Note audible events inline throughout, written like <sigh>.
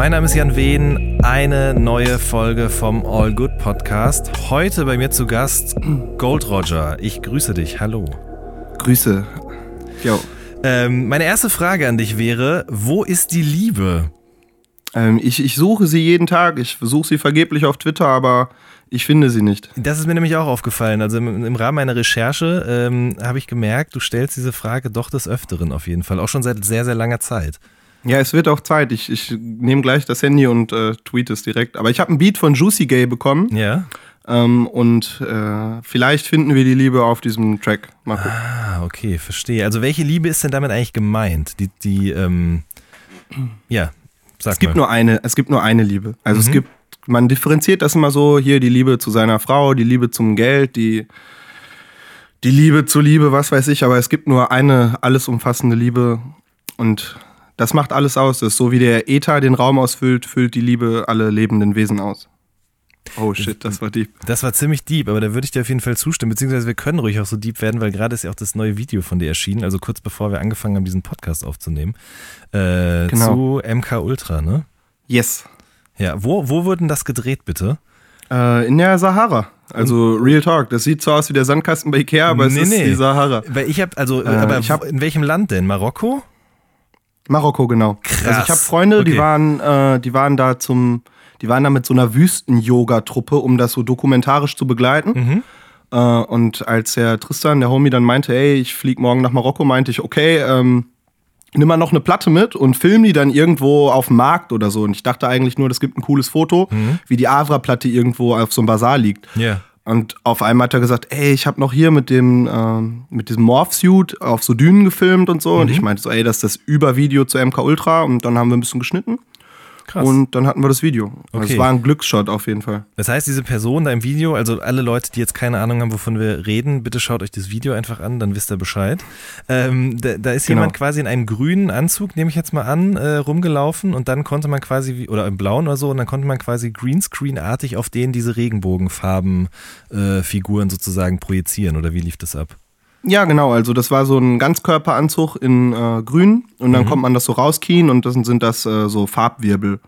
mein Name ist Jan Wehn. Eine neue Folge vom All Good Podcast. Heute bei mir zu Gast Gold Roger. Ich grüße dich. Hallo. Grüße. Jo. Ähm, meine erste Frage an dich wäre: Wo ist die Liebe? Ähm, ich, ich suche sie jeden Tag. Ich versuche sie vergeblich auf Twitter, aber ich finde sie nicht. Das ist mir nämlich auch aufgefallen. Also im, im Rahmen meiner Recherche ähm, habe ich gemerkt, du stellst diese Frage doch des Öfteren auf jeden Fall. Auch schon seit sehr, sehr langer Zeit. Ja, es wird auch Zeit. Ich, ich nehme gleich das Handy und äh, tweet es direkt. Aber ich habe einen Beat von Juicy Gay bekommen. Ja. Ähm, und äh, vielleicht finden wir die Liebe auf diesem Track. Mal gucken. Ah, okay, verstehe. Also welche Liebe ist denn damit eigentlich gemeint? Die, die, ähm, ja, sag Es gibt mal. nur eine, es gibt nur eine Liebe. Also Mhm. es gibt, man differenziert das immer so, hier die Liebe zu seiner Frau, die Liebe zum Geld, die, die Liebe zur Liebe, was weiß ich, aber es gibt nur eine alles umfassende Liebe und das macht alles aus. Das ist so wie der Äther den Raum ausfüllt, füllt die Liebe alle lebenden Wesen aus. Oh shit, das war deep. Das war ziemlich deep, aber da würde ich dir auf jeden Fall zustimmen, beziehungsweise wir können ruhig auch so deep werden, weil gerade ist ja auch das neue Video von dir erschienen, also kurz bevor wir angefangen haben, diesen Podcast aufzunehmen, äh, Genau. zu MK Ultra, ne? Yes. Ja, wo, wo wurden das gedreht, bitte? Äh, in der Sahara. Also Real Talk. Das sieht so aus wie der Sandkasten bei Ikea, aber es Nee, ist nee. die Sahara. Weil ich habe, also, Äh, aber ich hab- in welchem Land denn? Marokko? Marokko, genau. Krass. Also ich habe Freunde, Okay. die waren, äh, die waren da zum, die waren da mit so einer Wüsten-Yoga-Truppe, um das so dokumentarisch zu begleiten. Mhm. Äh, und als der Tristan, der Homie, dann meinte, ey, ich flieg morgen nach Marokko, meinte ich, okay, ähm, nimm mal noch eine Platte mit und film die dann irgendwo auf dem Markt oder so. Und ich dachte eigentlich nur, das gibt ein cooles Foto, Mhm. wie die Avra-Platte irgendwo auf so einem Bazar liegt. Ja. Und auf einmal hat er gesagt, ey, ich habe noch hier mit dem ähm, mit diesem Morph-Suit auf so Dünen gefilmt und so. Mhm. Und ich meinte so, ey, das ist das Übervideo zu MK Ultra. Und dann haben wir ein bisschen geschnitten. Krass. Und dann hatten wir das Video. Also Okay. Es war ein Glücksshot auf jeden Fall. Das heißt, diese Person da im Video, also alle Leute, die jetzt keine Ahnung haben, wovon wir reden, bitte schaut euch das Video einfach an, dann wisst ihr Bescheid. Ähm, da, da ist Genau. jemand quasi in einem grünen Anzug, nehme ich jetzt mal an, äh, rumgelaufen und dann konnte man quasi, oder im blauen oder so, und dann konnte man quasi Greenscreen-artig auf denen diese Regenbogenfarben-Figuren sozusagen projizieren, oder wie lief das ab? Ja, genau. Also das war so ein Ganzkörperanzug in äh, grün. Und Mhm. dann kommt man das so rauskien und das sind das äh, so Farbwirbel.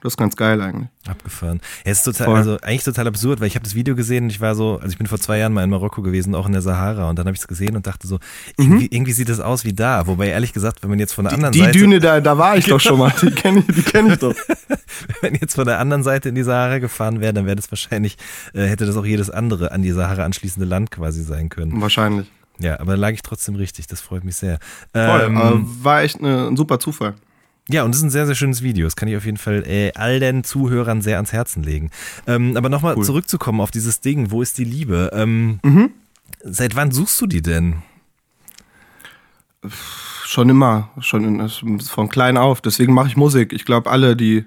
Das ist ganz geil eigentlich. Abgefahren. Ja, es ist total, Voll. also eigentlich total absurd, weil ich habe das Video gesehen und ich war so, also ich bin vor zwei Jahren mal in Marokko gewesen, auch in der Sahara, und dann habe ich es gesehen und dachte so, irgendwie, irgendwie sieht das aus wie da. Wobei ehrlich gesagt, wenn man jetzt von der anderen Die Seite, Düne, da, da war ich doch schon mal. <laughs> Die kenne ich, die kenn ich doch. <laughs> wenn jetzt von der anderen Seite in die Sahara gefahren wäre, dann wäre das wahrscheinlich, äh, hätte das auch jedes andere an die Sahara anschließende Land quasi sein können. Wahrscheinlich. Ja, aber da lag ich trotzdem richtig, das freut mich sehr. Voll. Ähm, äh, war echt ne, ein super Zufall. Ja, und es ist ein sehr, sehr schönes Video. Das kann ich auf jeden Fall äh, all den Zuhörern sehr ans Herzen legen. Ähm, aber nochmal Cool. zurückzukommen auf dieses Ding, wo ist die Liebe? Ähm, Mhm. Seit wann suchst du die denn? Schon immer, schon in, von klein auf. Deswegen mache ich Musik. Ich glaube, alle, die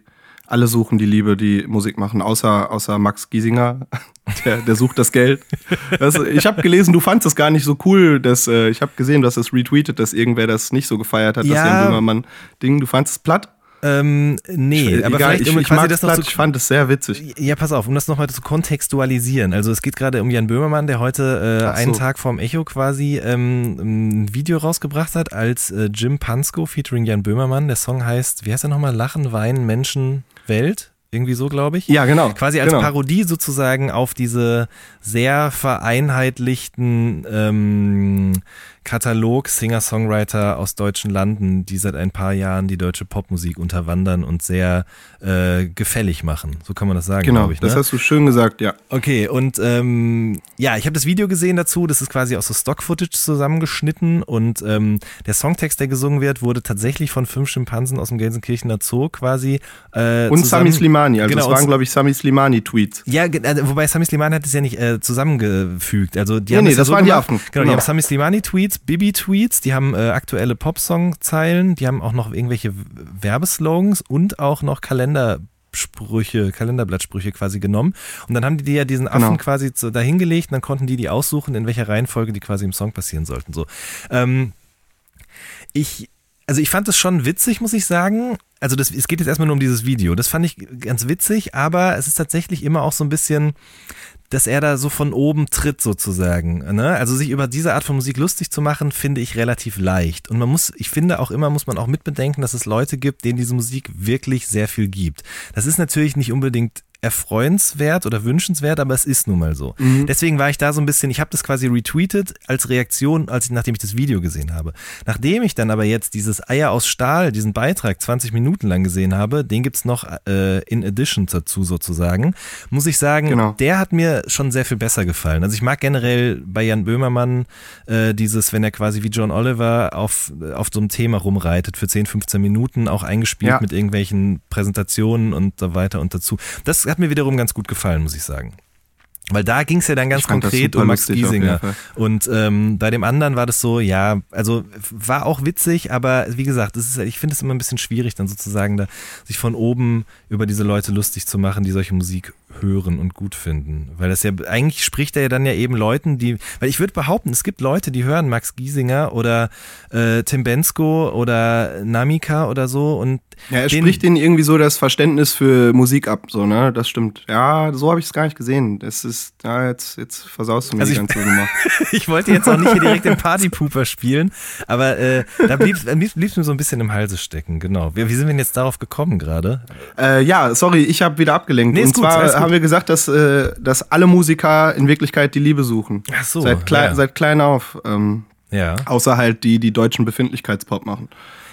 alle suchen die Liebe, die Musik machen, außer, außer Max Giesinger. <laughs> Der, der sucht das Geld. Das, ich habe gelesen, du fandest es gar nicht so cool. Dass, äh, ich habe gesehen, du hast es retweetet, dass irgendwer das nicht so gefeiert hat, das Ja. Jan Böhmermann-Ding. Du fandest es platt? Ähm, nee, aber Egal, vielleicht, ich, um ich, quasi das noch zu ich fand es sehr witzig. Ja, pass auf, um das nochmal zu kontextualisieren. Also es geht gerade um Jan Böhmermann, der heute äh, so. einen Tag vorm Echo quasi ähm, ein Video rausgebracht hat als äh, Jim Pansko featuring Jan Böhmermann. Der Song heißt, wie heißt er nochmal? Lachen, Weinen, Menschen, Welt? Irgendwie so, glaube ich. Ja, genau. Quasi als genau. Parodie sozusagen auf diese sehr vereinheitlichten ähm, Katalog Singer-Songwriter aus deutschen Landen, die seit ein paar Jahren die deutsche Popmusik unterwandern und sehr äh, gefällig machen. So kann man das sagen, Genau, glaube ich. das ne? hast du schön gesagt, ja. Okay, und ähm, ja, ich habe das Video gesehen dazu. Das ist quasi aus so Stock-Footage zusammengeschnitten und ähm, der Songtext, der gesungen wird, wurde tatsächlich von fünf Schimpansen aus dem Gelsenkirchener Zoo quasi. Äh, Und zusammen- Sami Slimani. Also Genau, und- waren, glaube ich, Sami Slimani-Tweets. ja, äh, wobei Sami Slimani hat es ja nicht äh, zusammengefügt. Also die Nee, haben nee, es ja das so waren die gemacht. Affen. Genau, die Genau. haben Sami Slimani-Tweets, Bibi-Tweets, die haben äh, aktuelle Popsong-Zeilen, die haben auch noch irgendwelche Werbeslogans und auch noch Sprüche, Kalenderblattsprüche quasi genommen. Und dann haben die ja diesen Affen Genau. quasi so dahingelegt und dann konnten die die aussuchen, in welcher Reihenfolge die quasi im Song passieren sollten. So. Ähm, ich, also ich fand es schon witzig, muss ich sagen. Also das, es geht jetzt erstmal nur um dieses Video. Das fand ich ganz witzig, aber es ist tatsächlich immer auch so ein bisschen, dass er da so von oben tritt sozusagen. Ne? Also sich über diese Art von Musik lustig zu machen, finde ich relativ leicht. Und man muss, ich finde auch immer, muss man auch mitbedenken, dass es Leute gibt, denen diese Musik wirklich sehr viel gibt. Das ist natürlich nicht unbedingt erfreuenswert oder wünschenswert, aber es ist nun mal so. Deswegen war ich da so ein bisschen, ich habe das quasi retweetet als Reaktion, als ich, nachdem ich das Video gesehen habe. Nachdem ich dann aber jetzt dieses Eier aus Stahl, diesen Beitrag 20 Minuten lang gesehen habe, den gibt's noch äh, in Addition dazu sozusagen, muss ich sagen, Genau. der hat mir schon sehr viel besser gefallen. Also ich mag generell bei Jan Böhmermann äh, dieses, wenn er quasi wie John Oliver auf, auf so einem Thema rumreitet für 10, 15 Minuten, auch eingespielt Ja. mit irgendwelchen Präsentationen und so weiter und dazu. Das hat mir wiederum ganz gut gefallen, muss ich sagen. Weil da ging es ja dann ganz konkret um Max Giesinger. Und ähm, bei dem anderen war das so, ja, also war auch witzig, aber wie gesagt, ist, ich finde es immer ein bisschen schwierig, dann sozusagen da sich von oben über diese Leute lustig zu machen, die solche Musik hören und gut finden. Weil das ja, eigentlich spricht er ja dann ja eben Leuten, die, weil ich würde behaupten, es gibt Leute, die hören Max Giesinger oder äh, Tim Bensko oder Namika oder so und Ja, er den- spricht denen irgendwie so das Verständnis für Musik ab, so, ne? Das stimmt. Ja, so habe ich es gar nicht gesehen. Das ist, ja, jetzt, jetzt versaust du mir Also die ich- ganze Nummer. <laughs> ich wollte jetzt auch nicht hier direkt den Partypooper spielen, aber äh, da blieb es mir so ein bisschen im Halse stecken, genau. Wie, wie sind wir denn jetzt darauf gekommen gerade? Äh, ja, sorry, ich habe wieder abgelenkt. Nee, Und gut, zwar haben wir gesagt, dass, äh, dass alle Musiker in Wirklichkeit die Liebe suchen. Ach so, Seit, klei ja. seit klein auf. Ähm, Ja. außer halt die, die deutschen Befindlichkeitspop machen.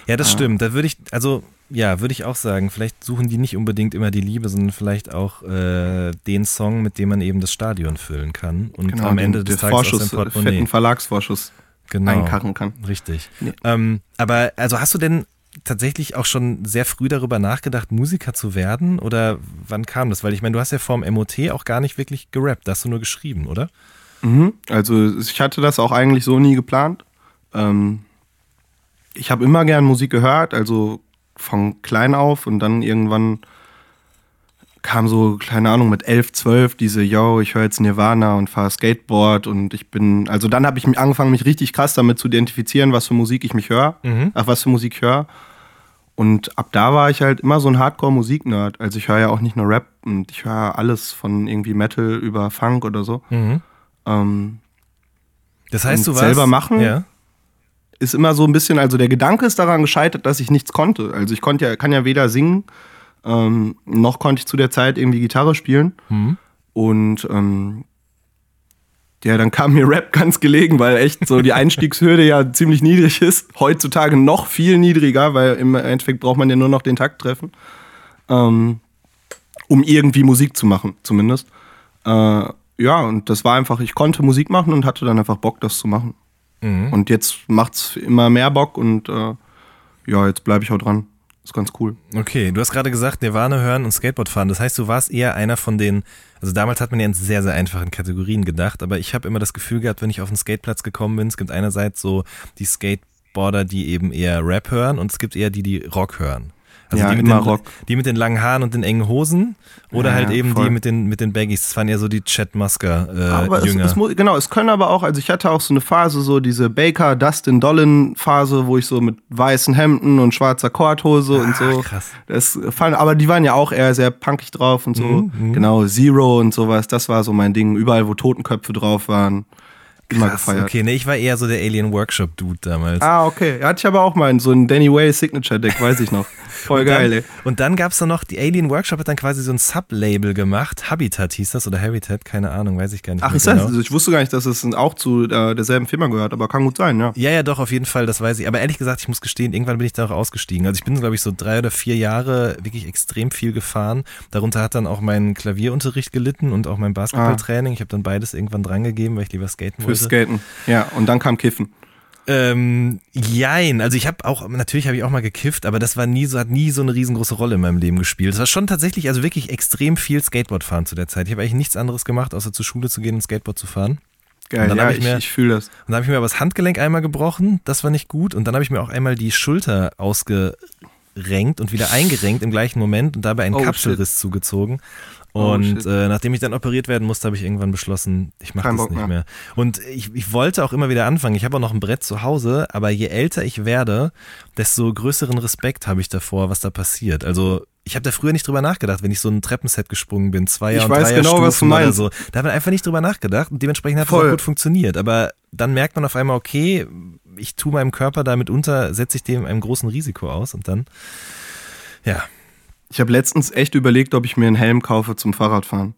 Ja, das stimmt. Da würde ich, also ja, würde ich auch sagen, vielleicht suchen die nicht unbedingt immer die Liebe, sondern vielleicht auch äh, den Song, mit dem man eben das Stadion füllen kann und am den- Ende des Tages aus Vorschuss, dem äh, Portemonnaie. fetten Verlagsvorschuss genau. einkarren kann. Richtig. Nee. Ähm, aber also hast du denn tatsächlich auch schon sehr früh darüber nachgedacht, Musiker zu werden? Oder wann kam das? Weil ich meine, du hast ja vorm MOT auch gar nicht wirklich gerappt, da hast du nur geschrieben, oder? Mhm. Also ich hatte das auch eigentlich so nie geplant. Ähm, ich habe immer gern Musik gehört, also von klein auf und dann irgendwann kam so, keine Ahnung, mit 11, 12 diese, yo, ich höre jetzt Nirvana und fahre Skateboard und ich bin, also dann habe ich angefangen, mich richtig krass damit zu identifizieren, was für Musik ich mich höre, ach, was für Musik ich höre. Und ab da war ich halt immer so ein Hardcore-Musik-Nerd. Also ich höre ja auch nicht nur Rap und ich höre alles von irgendwie Metal über Funk oder so. Ähm, Das heißt, du warst selber machen? Ja. Ist immer so ein bisschen, also der Gedanke ist daran gescheitert, dass ich nichts konnte. Also ich konnte ja, kann ja weder singen, ähm, noch konnte ich zu der Zeit irgendwie Gitarre spielen. Und ähm, ja, dann kam mir Rap ganz gelegen, weil echt so die Einstiegshürde ja ziemlich niedrig ist. Heutzutage noch viel niedriger, weil im Endeffekt braucht man ja nur noch den Takt treffen, ähm, um irgendwie Musik zu machen, zumindest. Äh, ja, und das war einfach, ich konnte Musik machen und hatte dann einfach Bock, das zu machen. Und jetzt macht's immer mehr Bock und äh, ja, jetzt bleibe ich auch dran. Ist ganz cool. Okay, du hast gerade gesagt, Nirvana hören und Skateboard fahren. Das heißt, du warst eher einer von den, also damals hat man ja in sehr, sehr einfachen Kategorien gedacht, aber ich habe immer das Gefühl gehabt, wenn ich auf den Skateplatz gekommen bin, es gibt einerseits so die Skateboarder, die eben eher Rap hören und es gibt eher die, die Rock hören. Also Ja, die, mit den, Rock. die mit den langen Haaren und den engen Hosen oder Ja, halt eben voll. die mit den, mit den Baggies. Das waren ja so die Chet Musker äh, aber es, Jünger. es muss, genau, es können aber auch, also ich hatte auch so eine Phase, so diese Baker, Dustin Dollin Phase, wo ich so mit weißen Hemden und schwarzer Korthose und so. krass. Das fand, aber die waren ja auch eher sehr punkig drauf und so. Mhm, Genau, Zero und sowas, das war so mein Ding. Überall, wo Totenköpfe drauf waren, immer Krass, gefeiert. Okay, nee, ich war eher so der Alien Workshop Dude damals. Ah, okay. Hatte ich aber auch mal so ein Danny Way Signature Deck, weiß ich noch. <laughs> Voll geil, ey. Und dann gab es da noch, die Alien Workshop hat dann quasi so ein Sublabel gemacht. Habitat hieß das oder Habitat, keine Ahnung, weiß ich gar nicht. Ach, mehr ist das? genau. Also ich wusste gar nicht, dass es auch zu äh, derselben Firma gehört, aber kann gut sein, ja. Ja, ja, doch, auf jeden Fall, das weiß ich. Aber ehrlich gesagt, ich muss gestehen, irgendwann bin ich da auch ausgestiegen. Also ich bin, glaube ich, so drei oder vier Jahre wirklich extrem viel gefahren. Darunter hat dann auch mein Klavierunterricht gelitten und auch mein Basketballtraining. Ich habe dann beides irgendwann drangegeben, weil ich lieber skaten Fürs wollte. Skaten. Ja, und dann kam Kiffen. Ähm, jein. Also ich habe auch, natürlich habe ich auch mal gekifft, aber das war nie so, hat nie so eine riesengroße Rolle in meinem Leben gespielt. Es war schon tatsächlich, also wirklich extrem viel Skateboard fahren zu der Zeit. Ich habe eigentlich nichts anderes gemacht, außer zur Schule zu gehen und Skateboard zu fahren. Geil, Und dann ja, ich, ich ich fühle das. Und dann habe ich mir aber das Handgelenk einmal gebrochen, das war nicht gut. Und dann habe ich mir auch einmal die Schulter rausgerenkt und wieder eingerenkt im gleichen Moment und dabei einen Oh, Kapselriss zugezogen. Oh, Und shit. äh, nachdem ich dann operiert werden musste, habe ich irgendwann beschlossen, ich mache das Bock nicht mehr. mehr. Und ich, ich wollte auch immer wieder anfangen. Ich habe auch noch ein Brett zu Hause, aber je älter ich werde, desto größeren Respekt habe ich davor, was da passiert. Also ich habe da früher nicht drüber nachgedacht, wenn ich so ein Treppenset gesprungen bin, Zweier Ich und weiß genau, was du Stufen meinst. so. Da hat man einfach nicht drüber nachgedacht und dementsprechend hat es auch gut funktioniert. Aber dann merkt man auf einmal, okay, ich tue meinem Körper damit unter, setze ich dem einem großen Risiko aus und dann, ja, Ich habe letztens echt überlegt, ob ich mir einen Helm kaufe zum Fahrradfahren.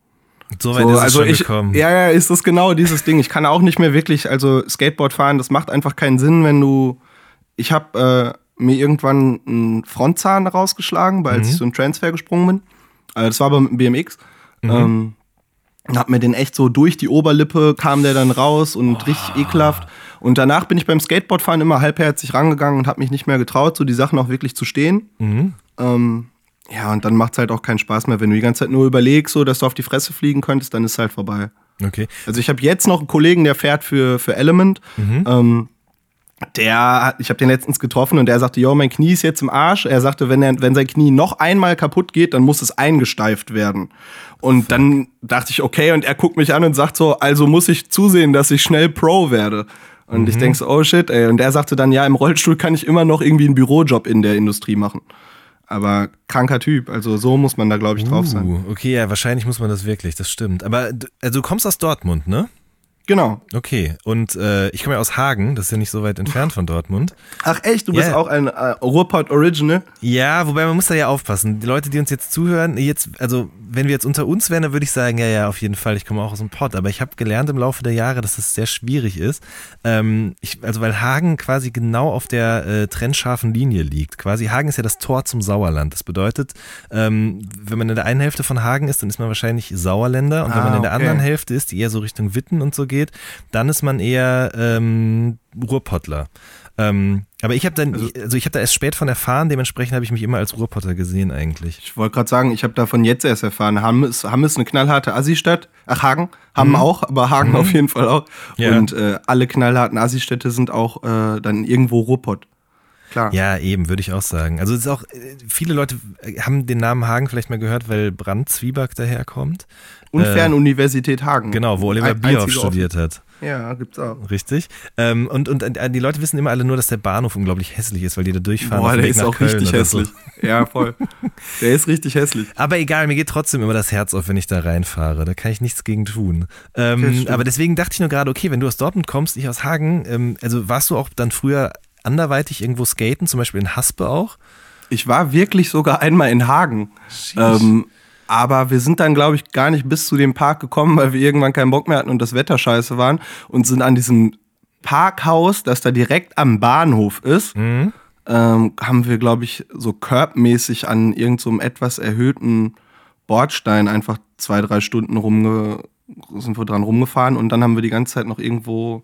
so weit So, ist es also schon ich, gekommen. ja, ja, ist das genau dieses Ding. Ich kann auch nicht mehr wirklich, also Skateboard fahren, das macht einfach keinen Sinn, wenn du. Ich habe äh, mir irgendwann einen Frontzahn rausgeschlagen, weil als Mhm. ich so einen Transfer gesprungen bin. Also das war aber mit dem BMX. Mhm. Ähm, und hab mir den echt so durch die Oberlippe kam der dann raus und richtig ekelhaft. Und danach bin ich beim Skateboardfahren immer halbherzig rangegangen und habe mich nicht mehr getraut, so die Sachen auch wirklich zu stehen. Mhm. Ähm, ja, und dann macht es halt auch keinen Spaß mehr. Wenn du die ganze Zeit nur überlegst, so, dass du auf die Fresse fliegen könntest, dann ist es halt vorbei. Okay. Also ich habe jetzt noch einen Kollegen, der fährt für, für Element. Ähm, der, ich habe den letztens getroffen und der sagte, yo, mein Knie ist jetzt im Arsch. Er sagte, wenn, er, wenn sein Knie noch einmal kaputt geht, dann muss es eingesteift werden. Und dann dachte ich, okay, und er guckt mich an und sagt so, also muss ich zusehen, dass ich schnell Pro werde. Und ich denk so, oh shit, ey. Und er sagte dann, ja, im Rollstuhl kann ich immer noch irgendwie einen Bürojob in der Industrie machen. Aber kranker Typ, also so muss man da, glaube ich, drauf sein. Uh, okay, ja, wahrscheinlich muss man das wirklich, das stimmt. Aber also du kommst aus Dortmund, ne? Genau. Okay, und äh, ich komme ja aus Hagen, das ist ja nicht so weit entfernt von Dortmund. Ach echt, du bist Ja. auch ein äh, Ruhrpott Original? Ja, wobei man muss da ja aufpassen. Die Leute, die uns jetzt zuhören, jetzt, also wenn wir jetzt unter uns wären, dann würde ich sagen, ja, ja, auf jeden Fall, ich komme auch aus dem Pott. Aber ich habe gelernt im Laufe der Jahre, dass das sehr schwierig ist. Ähm, ich, also weil Hagen quasi genau auf der äh, trennscharfen Linie liegt. Quasi Hagen ist ja das Tor zum Sauerland. Das bedeutet, ähm, wenn man in der einen Hälfte von Hagen ist, dann ist man wahrscheinlich Sauerländer. Und wenn Ah, man in der okay. anderen Hälfte ist, die eher so Richtung Witten und so geht, dann ist man eher ähm, Ruhrpottler. Ähm, aber ich habe dann, also ich habe da erst spät von erfahren, dementsprechend habe ich mich immer als Ruhrpotter gesehen eigentlich. Ich wollte gerade sagen, ich habe davon jetzt erst erfahren. Hamm ist, Hamm ist eine knallharte Assi-Stadt. Ach, Hagen. Hamm auch, aber Hagen auf jeden Fall auch. Ja. Und äh, alle knallharten Assi-Städte sind auch äh, dann irgendwo Ruhrpott. Klar. Ja, eben, würde ich auch sagen. Also es ist auch, äh, viele Leute haben den Namen Hagen vielleicht mal gehört, weil Brand Zwieback daherkommt. Und Äh, Fernuniversität Hagen. Genau, wo Oliver Bierhoff studiert hat. Ja, gibt's auch. Richtig. Ähm, und, und äh, die Leute wissen immer alle nur, dass der Bahnhof unglaublich hässlich ist, weil die da durchfahren. Boah, der ist auch Köln richtig oder so. hässlich. Ja, voll. Der ist richtig hässlich. Aber egal, mir geht trotzdem immer das Herz auf, wenn ich da reinfahre. Da kann ich nichts gegen tun. Ähm, aber deswegen dachte ich nur gerade, okay, wenn du aus Dortmund kommst, ich aus Hagen, ähm, also warst du auch dann früher anderweitig irgendwo skaten, zum Beispiel in Haspe auch? Ich war wirklich sogar einmal in Hagen. Aber wir sind dann, glaube ich, gar nicht bis zu dem Park gekommen, weil wir irgendwann keinen Bock mehr hatten und das Wetter scheiße waren und sind an diesem Parkhaus, das da direkt am Bahnhof ist, ähm, haben wir, glaube ich, so körbmäßig an irgendeinem so etwas erhöhten Bordstein einfach zwei, drei Stunden rumge sind wir dran rumgefahren und dann haben wir die ganze Zeit noch irgendwo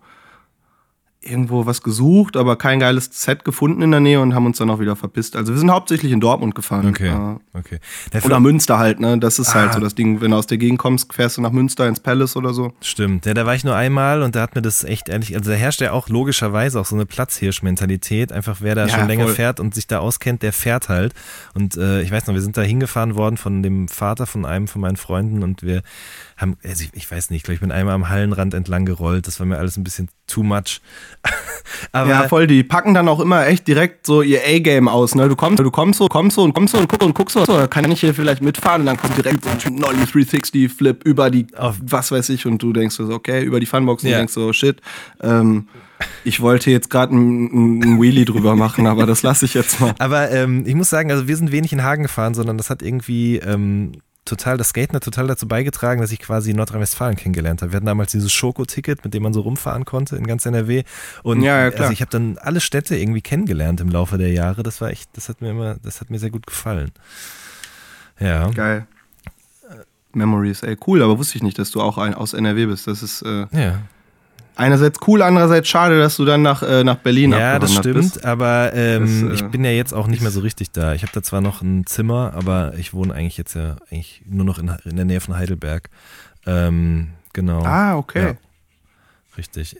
irgendwo was gesucht, aber kein geiles Set gefunden in der Nähe und haben uns dann auch wieder verpisst. Also wir sind hauptsächlich in Dortmund gefahren. Okay, Äh, okay. Der oder Münster halt, ne? Das ist halt Ah. so das Ding, wenn du aus der Gegend kommst, fährst du nach Münster ins Palace oder so. Stimmt, ja, da war ich nur einmal und da hat mir das echt ehrlich, also da herrscht ja auch logischerweise auch so eine Platzhirsch-Mentalität. Einfach wer da Ja, schon länger voll. fährt und sich da auskennt, der fährt halt. Und äh, ich weiß noch, wir sind da hingefahren worden von dem Vater von einem von meinen Freunden und wir haben, also ich, ich weiß nicht, ich glaube, ich bin einmal am Hallenrand entlang gerollt. Das war mir alles ein bisschen too much. <laughs> Aber ja, voll, die packen dann auch immer echt direkt so ihr A-Game aus, ne? Du kommst, du kommst so, kommst so und kommst so und guckst und guckst so, so, kann ich hier vielleicht mitfahren und dann kommt direkt so ein Nolly 360 Flip über die, Auf- was weiß ich, und du denkst so, okay, über die Funbox und Ja. denkst so, shit, ähm, ich wollte jetzt gerade einen einen Wheelie drüber machen, aber das lasse ich jetzt mal. <laughs> Aber ähm, ich muss sagen, also wir sind wenig in Hagen gefahren, sondern das hat irgendwie ähm, total, das Skaten hat total dazu beigetragen, dass ich quasi Nordrhein-Westfalen kennengelernt habe. Wir hatten damals dieses Schoko-Ticket, mit dem man so rumfahren konnte in ganz NRW. Und Ja, ja, klar. also ich habe dann alle Städte irgendwie kennengelernt im Laufe der Jahre. Das war echt, das hat mir immer, das hat mir sehr gut gefallen. Ja. Geil. Memories, ey, cool, aber wusste ich nicht, dass du auch ein, aus NRW bist. Das ist äh, Ja. Einerseits cool, andererseits schade, dass du dann nach, äh, nach Berlin Ja, das stimmt, bist. aber ähm, Das, äh, ich bin ja jetzt auch nicht mehr so richtig da. Ich habe da zwar noch ein Zimmer, aber ich wohne eigentlich jetzt ja eigentlich nur noch in, in der Nähe von Heidelberg. Ähm, genau. Ah, okay. Ja. Richtig.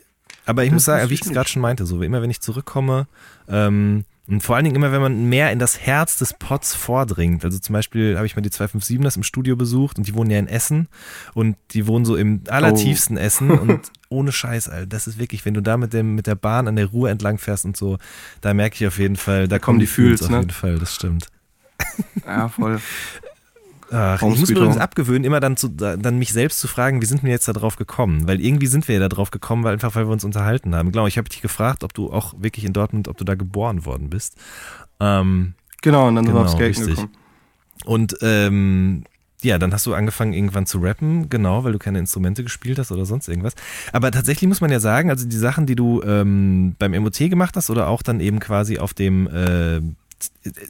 Aber ich Das muss sagen, wie ich es gerade schon meinte, so immer wenn ich zurückkomme, ähm, und vor allen Dingen immer, wenn man mehr in das Herz des Pots vordringt. Also zum Beispiel habe ich mal die 257ers im Studio besucht und die wohnen ja in Essen und die wohnen so im allertiefsten Oh. Essen und <laughs> ohne Scheiß, Alter. Das ist wirklich, wenn du da mit, dem, mit der Bahn an der Ruhr entlang fährst und so, da merke ich auf jeden Fall, da kommen die Fühls auf ne? jeden Fall, das stimmt. Ja, voll. <laughs> Ach, ich muss mir übrigens abgewöhnen, immer dann, zu, dann mich selbst zu fragen, wie sind wir jetzt da drauf gekommen? Weil irgendwie sind wir ja da drauf gekommen, weil einfach weil wir uns unterhalten haben. Genau, ich habe dich gefragt, ob du auch wirklich in Dortmund, ob du da geboren worden bist. Ähm, Genau, und dann sind wir Genau, aufs Skaten richtig. gekommen. und ähm, ja, dann hast du angefangen irgendwann zu rappen, genau, weil du keine Instrumente gespielt hast oder sonst irgendwas. Aber tatsächlich muss man ja sagen, also die Sachen, die du ähm, beim MOT gemacht hast oder auch dann eben quasi auf dem, äh,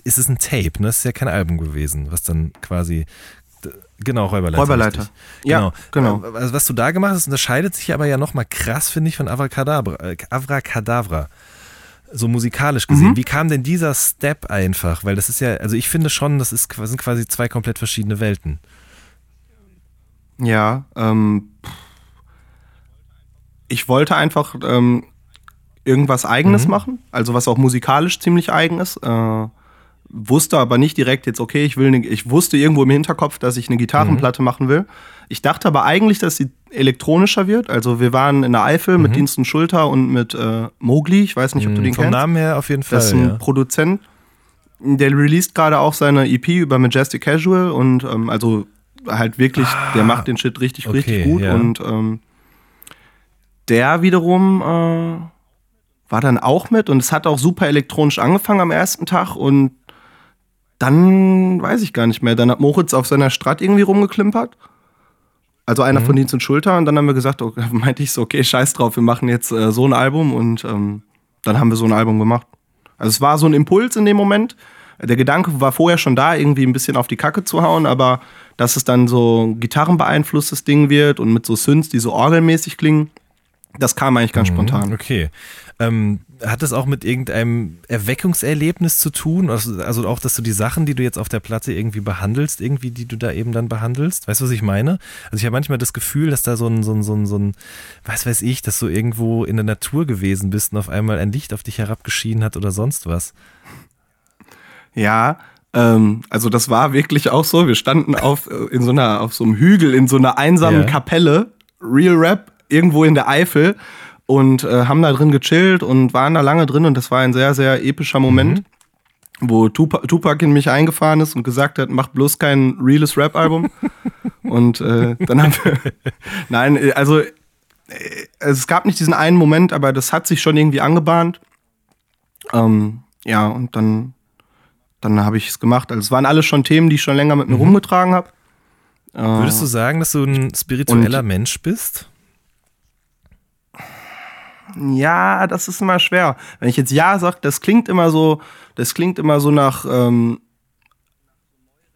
ist es ein Tape, ne? Es ist ja kein Album gewesen, was dann quasi, genau, Räuberleiter. Räuberleiter. richtig. Ja, genau. Äh, Also was du da gemacht hast, unterscheidet sich aber ja nochmal krass, finde ich, von Avracadabra. Äh, Avracadabra. So musikalisch gesehen. Mhm. Wie kam denn dieser Step einfach? Weil das ist ja, also ich finde schon, das ist, sind quasi zwei komplett verschiedene Welten. Ja, ähm, ich wollte einfach ähm, irgendwas Eigenes Mhm. machen, also was auch musikalisch ziemlich eigen ist. Äh, wusste aber nicht direkt jetzt, okay, ich will, ne, ich wusste irgendwo im Hinterkopf, dass ich eine Gitarrenplatte machen will. Ich dachte aber eigentlich, dass sie elektronischer wird. Also wir waren in der Eifel mit Dienst und Schulter und mit äh, Mogli. Ich weiß nicht, ob du den Mhm. Vom kennst. Namen her auf jeden Fall. Das ist ein ja. Produzent, der released gerade auch seine EP über Majestic Casual und ähm, also halt wirklich, der macht den Shit richtig, Ah, okay, richtig gut ja. und ähm, der wiederum äh, war dann auch mit und es hat auch super elektronisch angefangen am ersten Tag und dann weiß ich gar nicht mehr. Dann hat Moritz auf seiner Strat irgendwie rumgeklimpert. Also Mhm. einer von Dienst und Schulter und dann haben wir gesagt, okay, <laughs> meinte ich so, okay, scheiß drauf, wir machen jetzt äh, so ein Album und ähm, dann haben wir so ein Album gemacht. Also es war so ein Impuls in dem Moment. Der Gedanke war vorher schon da, irgendwie ein bisschen auf die Kacke zu hauen, aber dass es dann so gitarrenbeeinflusstes Ding wird und mit so Synths, die so orgelmäßig klingen, das kam eigentlich ganz spontan. Okay. Ähm, hat das auch mit irgendeinem Erweckungserlebnis zu tun? Also, also auch, dass du die Sachen, die du jetzt auf der Platte irgendwie behandelst, irgendwie, die du da eben dann behandelst? Weißt du, was ich meine? Also ich habe manchmal das Gefühl, dass da so ein, so ein, so ein, so ein, was weiß ich, dass du irgendwo in der Natur gewesen bist und auf einmal ein Licht auf dich herabgeschienen hat oder sonst was. Ja, ähm, also das war wirklich auch so. Wir standen auf, äh, in so einer, auf so einem Hügel, in so einer einsamen Ja. Kapelle, Real Rap, irgendwo in der Eifel und äh, haben da drin gechillt und waren da lange drin und das war ein sehr, sehr epischer Moment, wo Tupac, Tupac in mich eingefahren ist und gesagt hat, mach bloß kein reales Rap-Album. <laughs> und äh, dann haben wir, <laughs> nein, äh, also äh, es gab nicht diesen einen Moment, aber das hat sich schon irgendwie angebahnt. Ähm, ja, und dann dann habe ich es gemacht. Also es waren alles schon Themen, die ich schon länger mit mir rumgetragen habe. Äh, Würdest du sagen, dass du ein spiritueller Mensch bist? Ja, das ist immer schwer. Wenn ich jetzt ja sage, das klingt immer so, das klingt immer so nach ähm,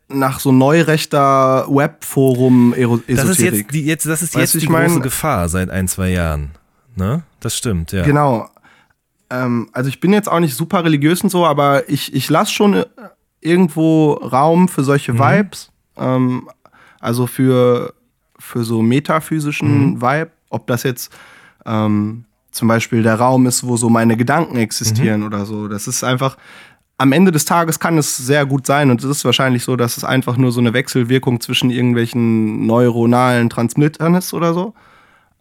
nach so neurechter Webforum Ero- Das ist Esoterik. jetzt die, jetzt, das ist Weißt jetzt die ich mein- große Gefahr seit ein, zwei Jahren. Ne? Das stimmt, ja. Genau. Ähm, also ich bin jetzt auch nicht super religiös und so, aber ich, ich lasse schon äh, irgendwo Raum für solche Vibes. Ähm, also für, für so metaphysischen Vibe. Ob das jetzt ähm, zum Beispiel der Raum ist, wo so meine Gedanken existieren oder so. Das ist einfach, am Ende des Tages kann es sehr gut sein und es ist wahrscheinlich so, dass es einfach nur so eine Wechselwirkung zwischen irgendwelchen neuronalen Transmittern ist oder so.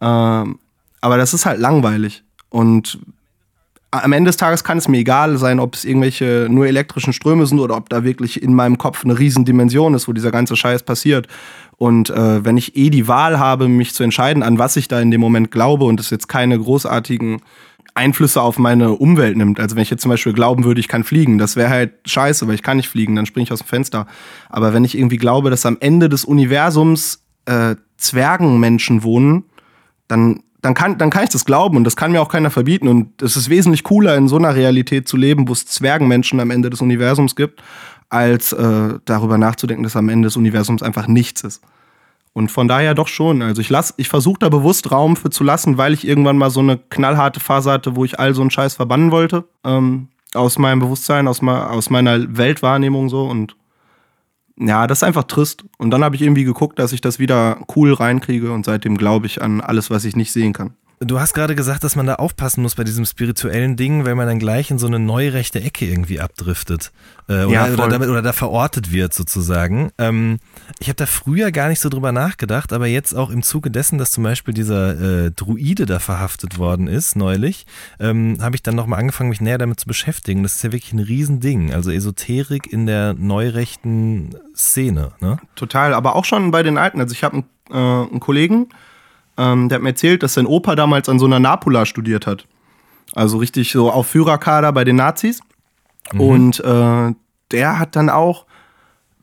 Ähm, aber das ist halt langweilig. Und am Ende des Tages kann es mir egal sein, ob es irgendwelche nur elektrischen Ströme sind oder ob da wirklich in meinem Kopf eine Riesendimension ist, wo dieser ganze Scheiß passiert. Und äh, wenn ich eh die Wahl habe, mich zu entscheiden, an was ich da in dem Moment glaube und es jetzt keine großartigen Einflüsse auf meine Umwelt nimmt. Also wenn ich jetzt zum Beispiel glauben würde, ich kann fliegen, das wäre halt scheiße, weil ich kann nicht fliegen, dann springe ich aus dem Fenster. Aber wenn ich irgendwie glaube, dass am Ende des Universums äh, Zwergenmenschen wohnen, dann, dann, kann, dann kann ich das glauben und das kann mir auch keiner verbieten. Und es ist wesentlich cooler, in so einer Realität zu leben, wo es Zwergenmenschen am Ende des Universums gibt, als äh, darüber nachzudenken, dass am Ende des Universums einfach nichts ist. Und von daher doch schon. Also ich lass, ich versuche da bewusst Raum für zu lassen, weil ich irgendwann mal so eine knallharte Phase hatte, wo ich all so einen Scheiß verbannen wollte. Ähm, aus meinem Bewusstsein, aus, ma aus meiner Weltwahrnehmung so. Und ja, das ist einfach trist. Und dann habe ich irgendwie geguckt, dass ich das wieder cool reinkriege und seitdem glaube ich an alles, was ich nicht sehen kann. Du hast gerade gesagt, dass man da aufpassen muss bei diesem spirituellen Ding, weil man dann gleich in so eine neurechte Ecke irgendwie abdriftet. Äh, oder, Ja, oder, damit, oder da verortet wird sozusagen. Ähm, ich habe da früher gar nicht so drüber nachgedacht, aber jetzt auch im Zuge dessen, dass zum Beispiel dieser äh, Druide da verhaftet worden ist, neulich, ähm, habe ich dann nochmal angefangen, mich näher damit zu beschäftigen. Das ist ja wirklich ein Riesending. Also Esoterik in der neurechten Szene. Ne? Total, aber auch schon bei den Alten. Also ich habe einen, äh, einen Kollegen, ähm, der hat mir erzählt, dass sein Opa damals an so einer Napula studiert hat. Also richtig so auf Führerkader bei den Nazis. Und äh, der hat dann auch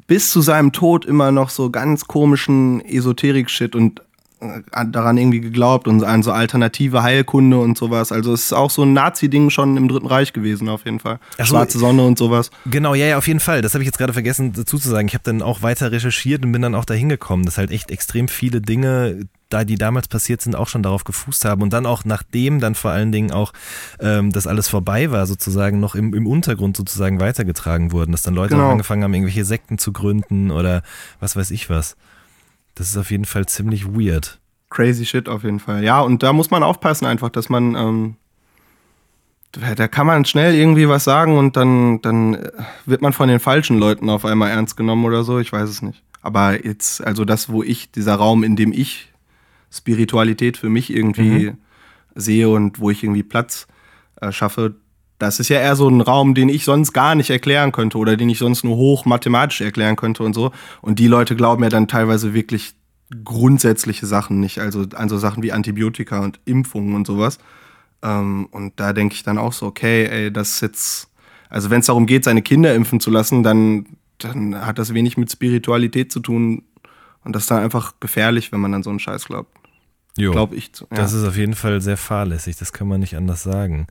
bis zu seinem Tod immer noch so ganz komischen Esoterik-Shit und daran irgendwie geglaubt und an so alternative Heilkunde und sowas. Also es ist auch so ein Nazi-Ding schon im Dritten Reich gewesen, auf jeden Fall. So, Schwarze Sonne und sowas. Genau, ja, ja, auf jeden Fall. Das habe ich jetzt gerade vergessen dazu zu sagen. Ich habe dann auch weiter recherchiert und bin dann auch da hingekommen, dass halt echt extrem viele Dinge, da die damals passiert sind, auch schon darauf gefußt haben und dann auch nachdem dann vor allen Dingen auch ähm, das alles vorbei war, sozusagen noch im, im Untergrund sozusagen weitergetragen wurden, dass dann Leute Genau. auch angefangen haben, irgendwelche Sekten zu gründen oder was weiß ich was. Das ist auf jeden Fall ziemlich weird. Crazy shit auf jeden Fall. Ja, und da muss man aufpassen einfach, dass man, ähm, da kann man schnell irgendwie was sagen und dann, dann äh, wird man von den falschen Leuten auf einmal ernst genommen oder so. Ich weiß es nicht. Aber jetzt, also das, wo ich, dieser Raum, in dem ich Spiritualität für mich irgendwie sehe und wo ich irgendwie Platz äh, schaffe, das ist ja eher so ein Raum, den ich sonst gar nicht erklären könnte oder den ich sonst nur hoch mathematisch erklären könnte und so. Und die Leute glauben ja dann teilweise wirklich grundsätzliche Sachen nicht, also an so Sachen wie Antibiotika und Impfungen und sowas. Ähm, und da denke ich dann auch so, okay, ey, das ist jetzt, also wenn es darum geht, seine Kinder impfen zu lassen, dann, dann hat das wenig mit Spiritualität zu tun. Und das ist dann einfach gefährlich, wenn man an so einen Scheiß glaubt. Jo. Glaube ich. Ja. Das ist auf jeden Fall sehr fahrlässig, das kann man nicht anders sagen.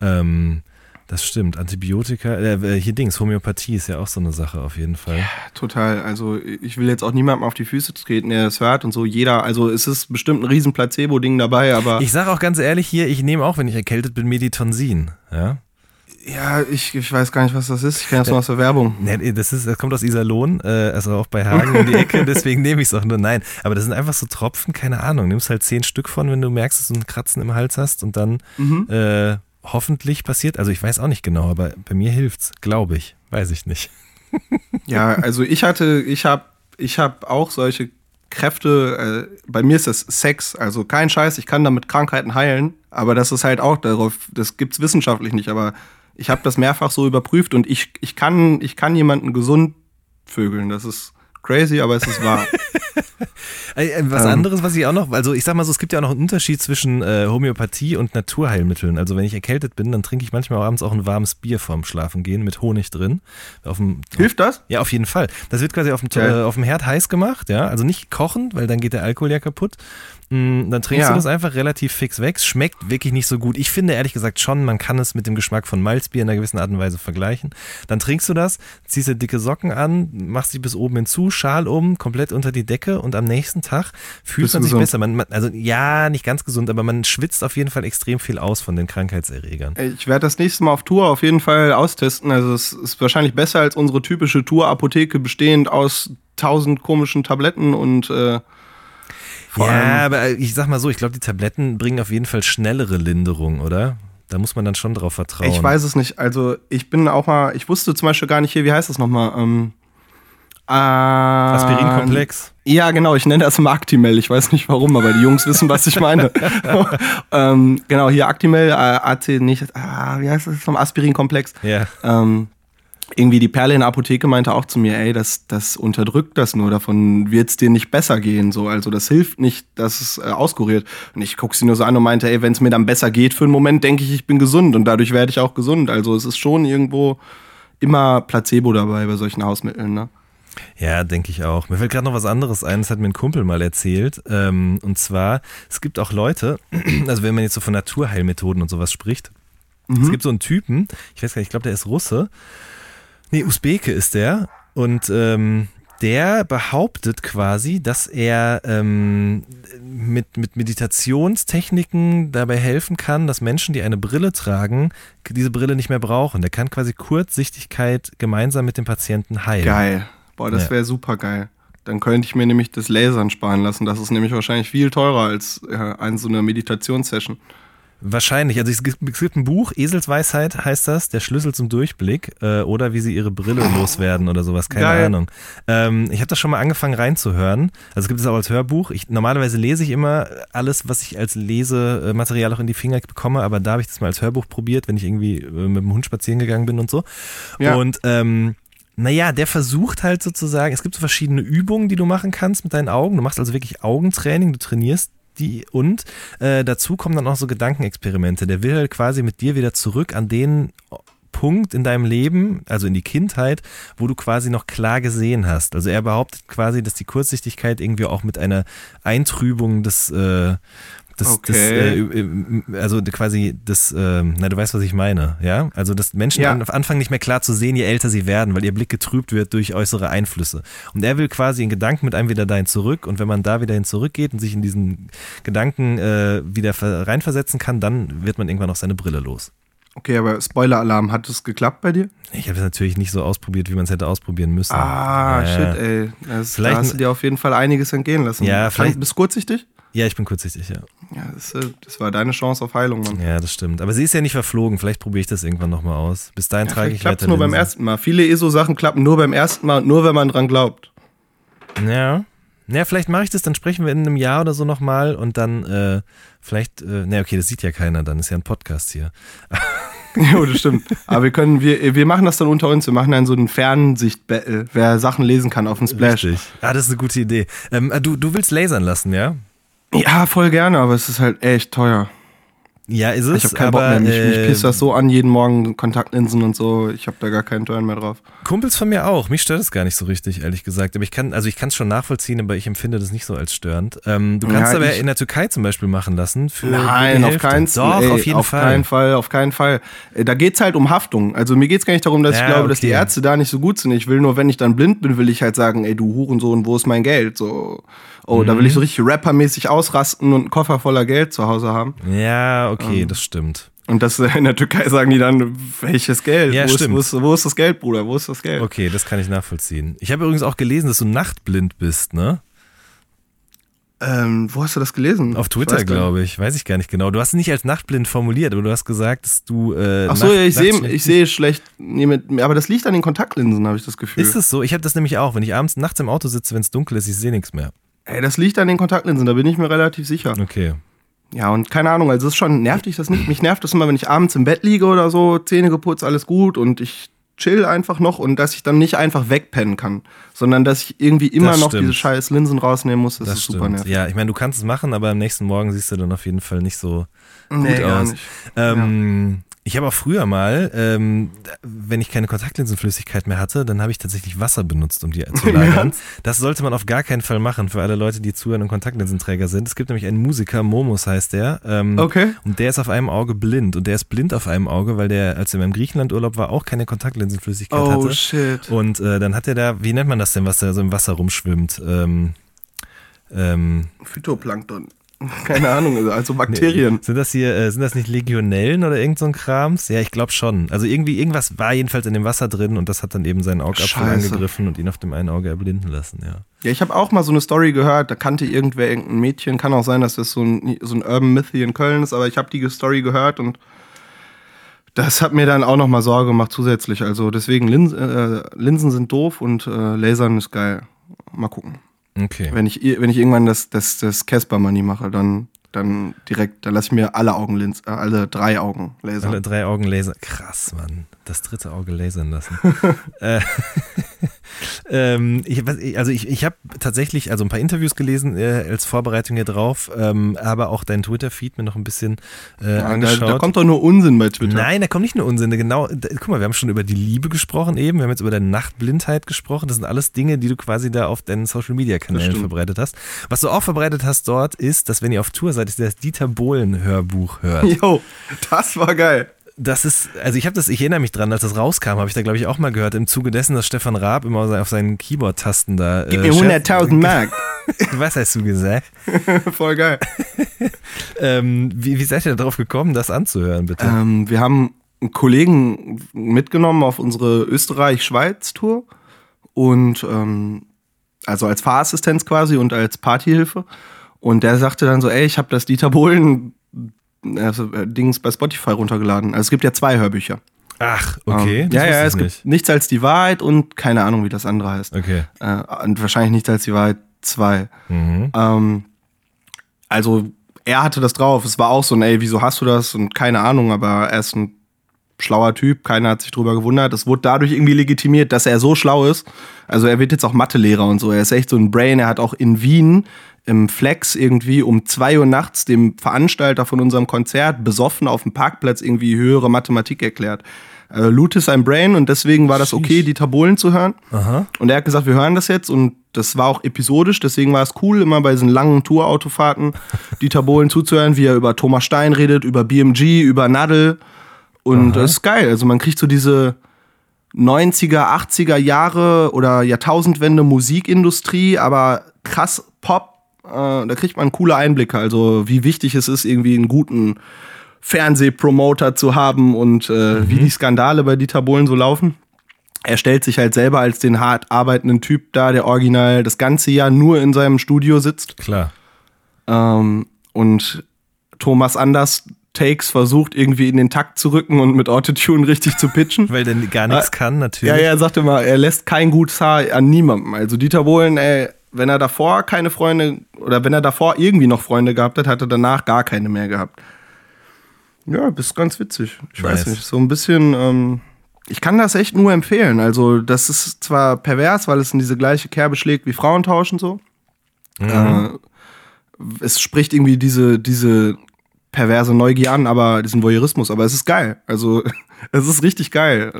Ähm, das stimmt. Antibiotika, äh, hier Dings, Homöopathie ist ja auch so eine Sache auf jeden Fall. Total. Also ich will jetzt auch niemandem auf die Füße treten, der das hört und so. Jeder, also es ist bestimmt ein riesen Placebo-Ding dabei, aber Ich sage auch ganz ehrlich hier, ich nehme auch, wenn ich erkältet bin, Meditonsin. Ja? ja, ich, ich weiß gar nicht, was das ist. Ich kenne das nur aus der Werbung. <laughs> Nee, das, ist, das kommt aus Iserlohn, äh, also auch bei Hagen um die Ecke, <laughs> deswegen nehme ich es auch nur. Nein, aber das sind einfach so Tropfen, keine Ahnung. Nimmst halt zehn Stück von, wenn du merkst, dass du einen Kratzen im Hals hast und dann äh, hoffentlich passiert. Also ich weiß auch nicht genau, aber bei mir hilft's, glaube ich. Weiß ich nicht. <laughs> Ja, also ich hatte, ich habe ich hab auch solche Kräfte, äh, bei mir ist das Sex, also kein Scheiß, ich kann damit Krankheiten heilen, aber das ist halt auch darauf, das gibt's wissenschaftlich nicht, aber ich habe das mehrfach so überprüft und ich, ich, kann, ich kann jemanden gesund vögeln, das ist crazy, aber es ist wahr. <laughs> Was Ähm. anderes, was ich auch noch, also ich sag mal so, es gibt ja auch noch einen Unterschied zwischen äh, Homöopathie und Naturheilmitteln. Also wenn ich erkältet bin, dann trinke ich manchmal abends auch ein warmes Bier vorm Schlafengehen mit Honig drin. Dem, Hilft das? Ja, auf jeden Fall. Das wird quasi auf dem, Geil. äh, auf dem Herd heiß gemacht, ja. Also nicht kochen, weil dann geht der Alkohol ja kaputt. Mm, Dann trinkst Ja. du das einfach relativ fix weg. Schmeckt wirklich nicht so gut. Ich finde ehrlich gesagt schon, man kann es mit dem Geschmack von Malzbier in einer gewissen Art und Weise vergleichen. Dann trinkst du das, ziehst dir dicke Socken an, machst dich bis oben hinzu, Schal um, komplett unter die Decke und am nächsten Tag fühlt Bist man sich gesund? besser. Man, man, also ja, nicht ganz gesund, aber man schwitzt auf jeden Fall extrem viel aus von den Krankheitserregern. Ich werde das nächste Mal auf Tour auf jeden Fall austesten. Also es ist wahrscheinlich besser als unsere typische Tour-Apotheke, bestehend aus tausend komischen Tabletten und äh, vor Ja, aber ich sag mal so, ich glaube, die Tabletten bringen auf jeden Fall schnellere Linderung, oder? Da muss man dann schon drauf vertrauen. Ich weiß es nicht. Also ich bin auch mal, ich wusste zum Beispiel gar nicht hier, wie heißt das nochmal? Ähm, äh, Aspirinkomplex. Ja, genau, ich nenne das immer Actimel. Ich weiß nicht warum, aber die Jungs wissen, was ich meine. <laughs> ähm, genau, hier Actimel, äh, AC, nicht, ah, wie heißt das nochmal? Aspirinkomplex. Ja. Ähm, irgendwie die Perle in der Apotheke meinte auch zu mir, ey, das, das unterdrückt das nur, davon wird es dir nicht besser gehen. So. Also das hilft nicht, dass es äh, auskuriert. Und ich guck sie nur so an und meinte, ey, wenn es mir dann besser geht für einen Moment, denke ich, ich bin gesund und dadurch werde ich auch gesund. Also es ist schon irgendwo immer Placebo dabei bei solchen Hausmitteln. Ne? Ja, denke ich auch. Mir fällt gerade noch was anderes ein, das hat mir ein Kumpel mal erzählt. Ähm, und zwar, es gibt auch Leute, <clears throat> also wenn man jetzt so von Naturheilmethoden und sowas spricht, es gibt so einen Typen, ich weiß gar nicht, ich glaube, der ist Russe. Nee, Usbeke ist der. Und ähm, der behauptet quasi, dass er ähm, mit, mit Meditationstechniken dabei helfen kann, dass Menschen, die eine Brille tragen, diese Brille nicht mehr brauchen. Der kann quasi Kurzsichtigkeit gemeinsam mit dem Patienten heilen. Geil. Boah, das Ja. wäre super geil. Dann könnte ich mir nämlich das Lasern sparen lassen. Das ist nämlich wahrscheinlich viel teurer als äh, eine so eine Meditationssession. Wahrscheinlich. Also es gibt, es gibt ein Buch, Eselsweisheit heißt das, der Schlüssel zum Durchblick äh, oder wie sie ihre Brille <laughs> loswerden oder sowas, keine Geil. Ahnung. Ähm, ich habe das schon mal angefangen reinzuhören. Also es gibt es auch als Hörbuch. Ich, normalerweise lese ich immer alles, was ich als Lesematerial auch in die Finger bekomme, aber da habe ich das mal als Hörbuch probiert, wenn ich irgendwie äh, mit dem Hund spazieren gegangen bin und so. Ja. Und ähm, naja, der versucht halt sozusagen, es gibt so verschiedene Übungen, die du machen kannst mit deinen Augen. Du machst also wirklich Augentraining, du trainierst die und äh, dazu kommen dann auch so Gedankenexperimente. Der will halt quasi mit dir wieder zurück an den Punkt in deinem Leben, also in die Kindheit, wo du quasi noch klar gesehen hast. Also er behauptet quasi, dass die Kurzsichtigkeit irgendwie auch mit einer Eintrübung des äh, das, Okay. das, äh, äh, also quasi das, äh, na du weißt, was ich meine, ja? Also dass Menschen Ja. an, anfangen nicht mehr klar zu sehen, je älter sie werden, weil ihr Blick getrübt wird durch äußere Einflüsse. Und er will quasi in Gedanken mit einem wieder dahin zurück und wenn man da wieder hin zurückgeht und sich in diesen Gedanken äh, wieder ver- reinversetzen kann, dann wird man irgendwann auch seine Brille los. Okay, aber Spoiler-Alarm, hat es geklappt bei dir? Ich habe es natürlich nicht so ausprobiert, wie man es hätte ausprobieren müssen. Ah, Ja. shit, ey. Das, Vielleicht da hast du dir auf jeden Fall einiges entgehen lassen. Ja, vielleicht- Bist du kurzsichtig? Ja, ich bin kurzsichtig, ja. Ja, das, äh, das war deine Chance auf Heilung, Mann. Ja, das stimmt. Aber sie ist ja nicht verflogen. Vielleicht probiere ich das irgendwann nochmal aus. Bis dahin trage Vielleicht ich klappt weiter nur beim ersten Mal. Viele ESO-Sachen klappen nur beim ersten Mal und nur, wenn man dran glaubt. Ja. Ja, vielleicht mache ich das, dann sprechen wir in einem Jahr oder so nochmal und dann äh, vielleicht, äh, ne, okay, das sieht ja keiner dann, ist ja ein Podcast hier. <laughs> jo, das stimmt. Aber wir können, wir, wir machen das dann unter uns. Wir machen dann so einen Fernsicht-Battle, wer Sachen lesen kann auf dem Splash. Richtig. Ah, das ist eine gute Idee. Ähm, äh, du, du willst lasern lassen, ja? Ja, voll gerne, aber es ist halt echt teuer. Ja, ist es. Ich habe keinen aber, Bock mehr. Mich, mich pisst das so an, jeden Morgen Kontaktlinsen und so. Ich habe da gar keinen Turn mehr drauf. Kumpels von mir auch. Mich stört es gar nicht so richtig, ehrlich gesagt. Aber ich kann, also ich kann es schon nachvollziehen, aber ich empfinde das nicht so als störend. Ähm, du kannst Ja, aber in der Türkei zum Beispiel machen lassen. Für Nein, auf keinen Doch, ey, auf jeden auf Fall. keinen Fall, auf keinen Fall. Äh, Da geht's halt um Haftung. Also mir geht's gar nicht darum, dass Ja, ich glaube, dass die okay. Ärzte da nicht so gut sind. Ich will nur, wenn ich dann blind bin, will ich halt sagen, ey, du Hurensohn, wo ist mein Geld? So, oh, da Mhm. will ich so richtig rappermäßig ausrasten und einen Koffer voller Geld zu Hause haben. Ja, okay, Ähm. das stimmt. Und das äh, in der Türkei sagen die dann, welches Geld? Ja, wo, ist, wo, ist, wo ist das Geld, Bruder? Wo ist das Geld? Okay, das kann ich nachvollziehen. Ich habe übrigens auch gelesen, dass du nachtblind bist, ne? Ähm, wo hast du das gelesen? Auf Twitter, glaube ich. Weiß ich gar nicht genau. Du hast es nicht als nachtblind formuliert, aber du hast gesagt, dass du. Äh, Ach so, Nacht- ja, ich sehe ich sehe schlecht. Nee, mit, aber das liegt an den Kontaktlinsen, habe ich das Gefühl. Ist es so? Ich habe das nämlich auch. Wenn ich abends nachts im Auto sitze, wenn es dunkel ist, ich sehe nichts mehr. Ey, das liegt an den Kontaktlinsen, da bin ich mir relativ sicher. Okay. Ja, und keine Ahnung, also es ist schon, nervt dich das nicht? Mich nervt das immer, wenn ich abends im Bett liege oder so, Zähne geputzt, alles gut und ich chill einfach noch und dass ich dann nicht einfach wegpennen kann, sondern dass ich irgendwie immer noch diese scheiß Linsen rausnehmen muss, das, Das, ist stimmt. super nervig. Ja, ich meine, du kannst es machen, aber am nächsten Morgen siehst du dann auf jeden Fall nicht so gut Nee, gar aus. Ähm, Ich habe auch früher mal, ähm, wenn ich keine Kontaktlinsenflüssigkeit mehr hatte, dann habe ich tatsächlich Wasser benutzt, um die zu <laughs> lagern. Das sollte man auf gar keinen Fall machen für alle Leute, die zuhören und Kontaktlinsenträger sind. Es gibt nämlich einen Musiker, Momus heißt der. Ähm, Okay. Und der ist auf einem Auge blind. Und der ist blind auf einem Auge, weil der, als er im Griechenland-Urlaub war, auch keine Kontaktlinsenflüssigkeit Oh hatte. shit. Und äh, dann hat er da, wie nennt man das denn, was da so im Wasser rumschwimmt? Ähm, ähm, Phytoplankton. <laughs> Keine Ahnung, also Bakterien. sind das hier, äh, sind das nicht Legionellen oder irgend so ein Krams? Ja, ich glaube schon. Also irgendwie, irgendwas war jedenfalls in dem Wasser drin und das hat dann eben seinen Augapfel angegriffen und ihn auf dem einen Auge erblinden lassen, ja. Ja, ich habe auch mal so eine Story gehört, da kannte irgendwer irgendein Mädchen, kann auch sein, dass das so ein, so ein Urban Myth hier in Köln ist, aber ich habe die Story gehört und das hat mir dann auch nochmal Sorge gemacht zusätzlich. Also deswegen, Linsen, äh, Linsen sind doof und äh, Lasern ist geil. Mal gucken. Okay. Wenn ich, wenn ich irgendwann das, das, das Casper Money mache, dann, dann direkt, dann lasse ich mir alle Augen, äh, alle drei Augen lasern. Alle drei Augen Laser. Krass, Mann. Das dritte Auge lasern lassen. <laughs> äh, <laughs> ähm, ich, also ich, ich habe tatsächlich also ein paar Interviews gelesen äh, als Vorbereitung hier drauf, ähm, aber auch dein Twitter-Feed mir noch ein bisschen äh, Ja, da, angeschaut. da kommt doch nur Unsinn bei Twitter. Nein, da kommt nicht nur Unsinn. Genau, da, guck mal, wir haben schon über die Liebe gesprochen eben, wir haben jetzt über deine Nachtblindheit gesprochen. Das sind alles Dinge, die du quasi da auf deinen Social Media Das Kanälen stimmt. verbreitet hast. Was du auch verbreitet hast dort ist, dass wenn ihr auf Tour seid, ist das Dieter Bohlen Hörbuch hört. Jo, das war geil. Das ist, also ich habe das, ich erinnere mich dran, als das rauskam, habe ich da glaube ich auch mal gehört, im Zuge dessen, dass Stefan Raab immer auf seinen Keyboard-Tasten da. Gib äh, mir Chef- 100.000 Mark. <laughs> Was hast du gesagt? <laughs> Voll geil. <laughs> Ähm, wie, wie seid ihr darauf gekommen, das anzuhören, bitte? Ähm, wir haben einen Kollegen mitgenommen auf unsere Österreich-Schweiz-Tour und ähm, also als Fahrassistenz quasi und als Partyhilfe. Und der sagte dann so, ey, ich habe das Dieter Bohlen also, äh, Dings bei Spotify runtergeladen. Also es gibt ja zwei Hörbücher. Ach, okay. Ähm, ja, ja, es gibt nicht. nichts als die Wahrheit und keine Ahnung, wie das andere heißt. Okay. Äh, und wahrscheinlich nichts als die Wahrheit 2. Mhm. Ähm, also er hatte das drauf. Es war auch so ein, ey, wieso hast du das? Und keine Ahnung, aber er ist ein schlauer Typ. Keiner hat sich drüber gewundert. Es wurde dadurch irgendwie legitimiert, dass er so schlau ist. Also er wird jetzt auch Mathelehrer und so. Er ist echt so ein Brain. Er hat auch in Wien im Flex irgendwie um zwei Uhr nachts dem Veranstalter von unserem Konzert besoffen auf dem Parkplatz irgendwie höhere Mathematik erklärt. Äh, Loot ist ein Brain und deswegen war das okay, die Tabolen zu hören. Aha. Und er hat gesagt, wir hören das jetzt und das war auch episodisch, deswegen war es cool, immer bei diesen langen Tourautofahrten <laughs> Dieter Bohlen zuzuhören, wie er über Thomas Stein redet, über BMG, über Nadel. Und das ist geil. Also man kriegt so diese 90er, 80er Jahre oder Jahrtausendwende Musikindustrie, aber krass Pop. Äh, da kriegt man coole Einblicke. Also wie wichtig es ist, irgendwie einen guten Fernsehpromoter zu haben und äh, wie die Skandale bei Dieter Bohlen so laufen er stellt sich halt selber als den hart arbeitenden Typ da, der original das ganze Jahr nur in seinem Studio sitzt. Klar. Ähm, und Thomas Anders Takes versucht irgendwie in den Takt zu rücken und mit Autotune richtig zu pitchen. <laughs> Weil der gar nichts Ah, kann, ja, natürlich. ja, er sagte mal, er lässt kein gutes Haar an niemandem. Also Dieter Bohlen, ey, wenn er davor keine Freunde oder wenn er davor irgendwie noch Freunde gehabt hat, hat er danach gar keine mehr gehabt. Ja, das ist ganz witzig. Ich weiß Nice. nicht, so ein bisschen, ähm, ich kann das echt nur empfehlen. Also, das ist zwar pervers, weil es in diese gleiche Kerbe schlägt wie Frauentausch und so. Äh, es spricht irgendwie diese, diese perverse Neugier an, aber diesen Voyeurismus, aber es ist geil. Also, <laughs> es ist richtig geil.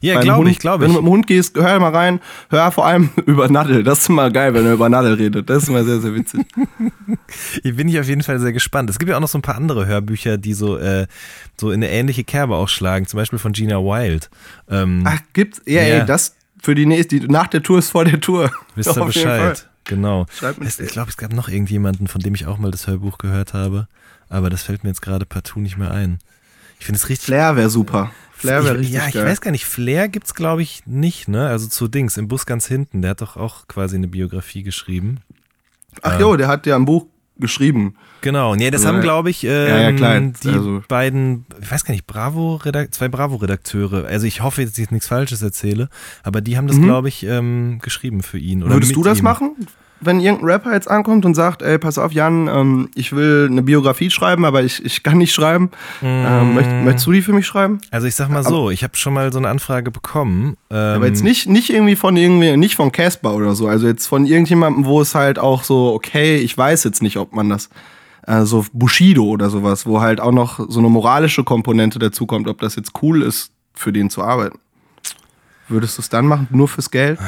Ja, glaube ich, glaube Wenn ich. du mit dem Hund gehst, hör mal rein, hör vor allem <laughs> über Nadel. Das ist immer geil, wenn er über Nadel redet. Das ist immer sehr, sehr witzig. <laughs> Hier bin ich auf jeden Fall sehr gespannt. Es gibt ja auch noch so ein paar andere Hörbücher, die so, äh, so in eine ähnliche Kerbe auch schlagen. Zum Beispiel von Gina Wild. Ähm, Ach, gibt's? Ja, Ja. ey, das für die nächste, die, nach der Tour ist vor der Tour. <laughs> wisst ihr. Bescheid? Genau. Es, ich glaube, es gab noch irgendjemanden, von dem ich auch mal das Hörbuch gehört habe. Aber das fällt mir jetzt gerade partout nicht mehr ein. Ich finde es richtig. Flair wäre super. Flair wäre ich, richtig ja, ich geil. weiß gar nicht, Flair gibt's glaube ich nicht, ne? Also zu Dings, im Bus ganz hinten, der hat doch auch quasi eine Biografie geschrieben. Ach jo, der hat ja ein Buch geschrieben. Genau, nee, das Also, haben glaube ich ähm, ja, klar, die also- beiden, ich weiß gar nicht, Bravo, zwei Bravo-Redakteure. Also ich hoffe, dass ich jetzt nichts Falsches erzähle, aber die haben das glaube ich ähm, geschrieben für ihn. Oder Mhm. Würdest du das ihm. machen? Wenn irgendein Rapper jetzt ankommt und sagt, ey, pass auf, Jan, ähm, ich will eine Biografie schreiben, aber ich, ich kann nicht schreiben. Ähm, möcht, möchtest du die für mich schreiben? Also ich sag mal so, ich habe schon mal so eine Anfrage bekommen. Ähm, Aber jetzt nicht, nicht irgendwie von irgendwie, nicht von Casper oder so. Also jetzt von irgendjemandem, wo es halt auch so, okay, ich weiß jetzt nicht, ob man das, äh, so Bushido oder sowas, wo halt auch noch so eine moralische Komponente dazukommt, ob das jetzt cool ist, für den zu arbeiten. Würdest du es dann machen, nur fürs Geld?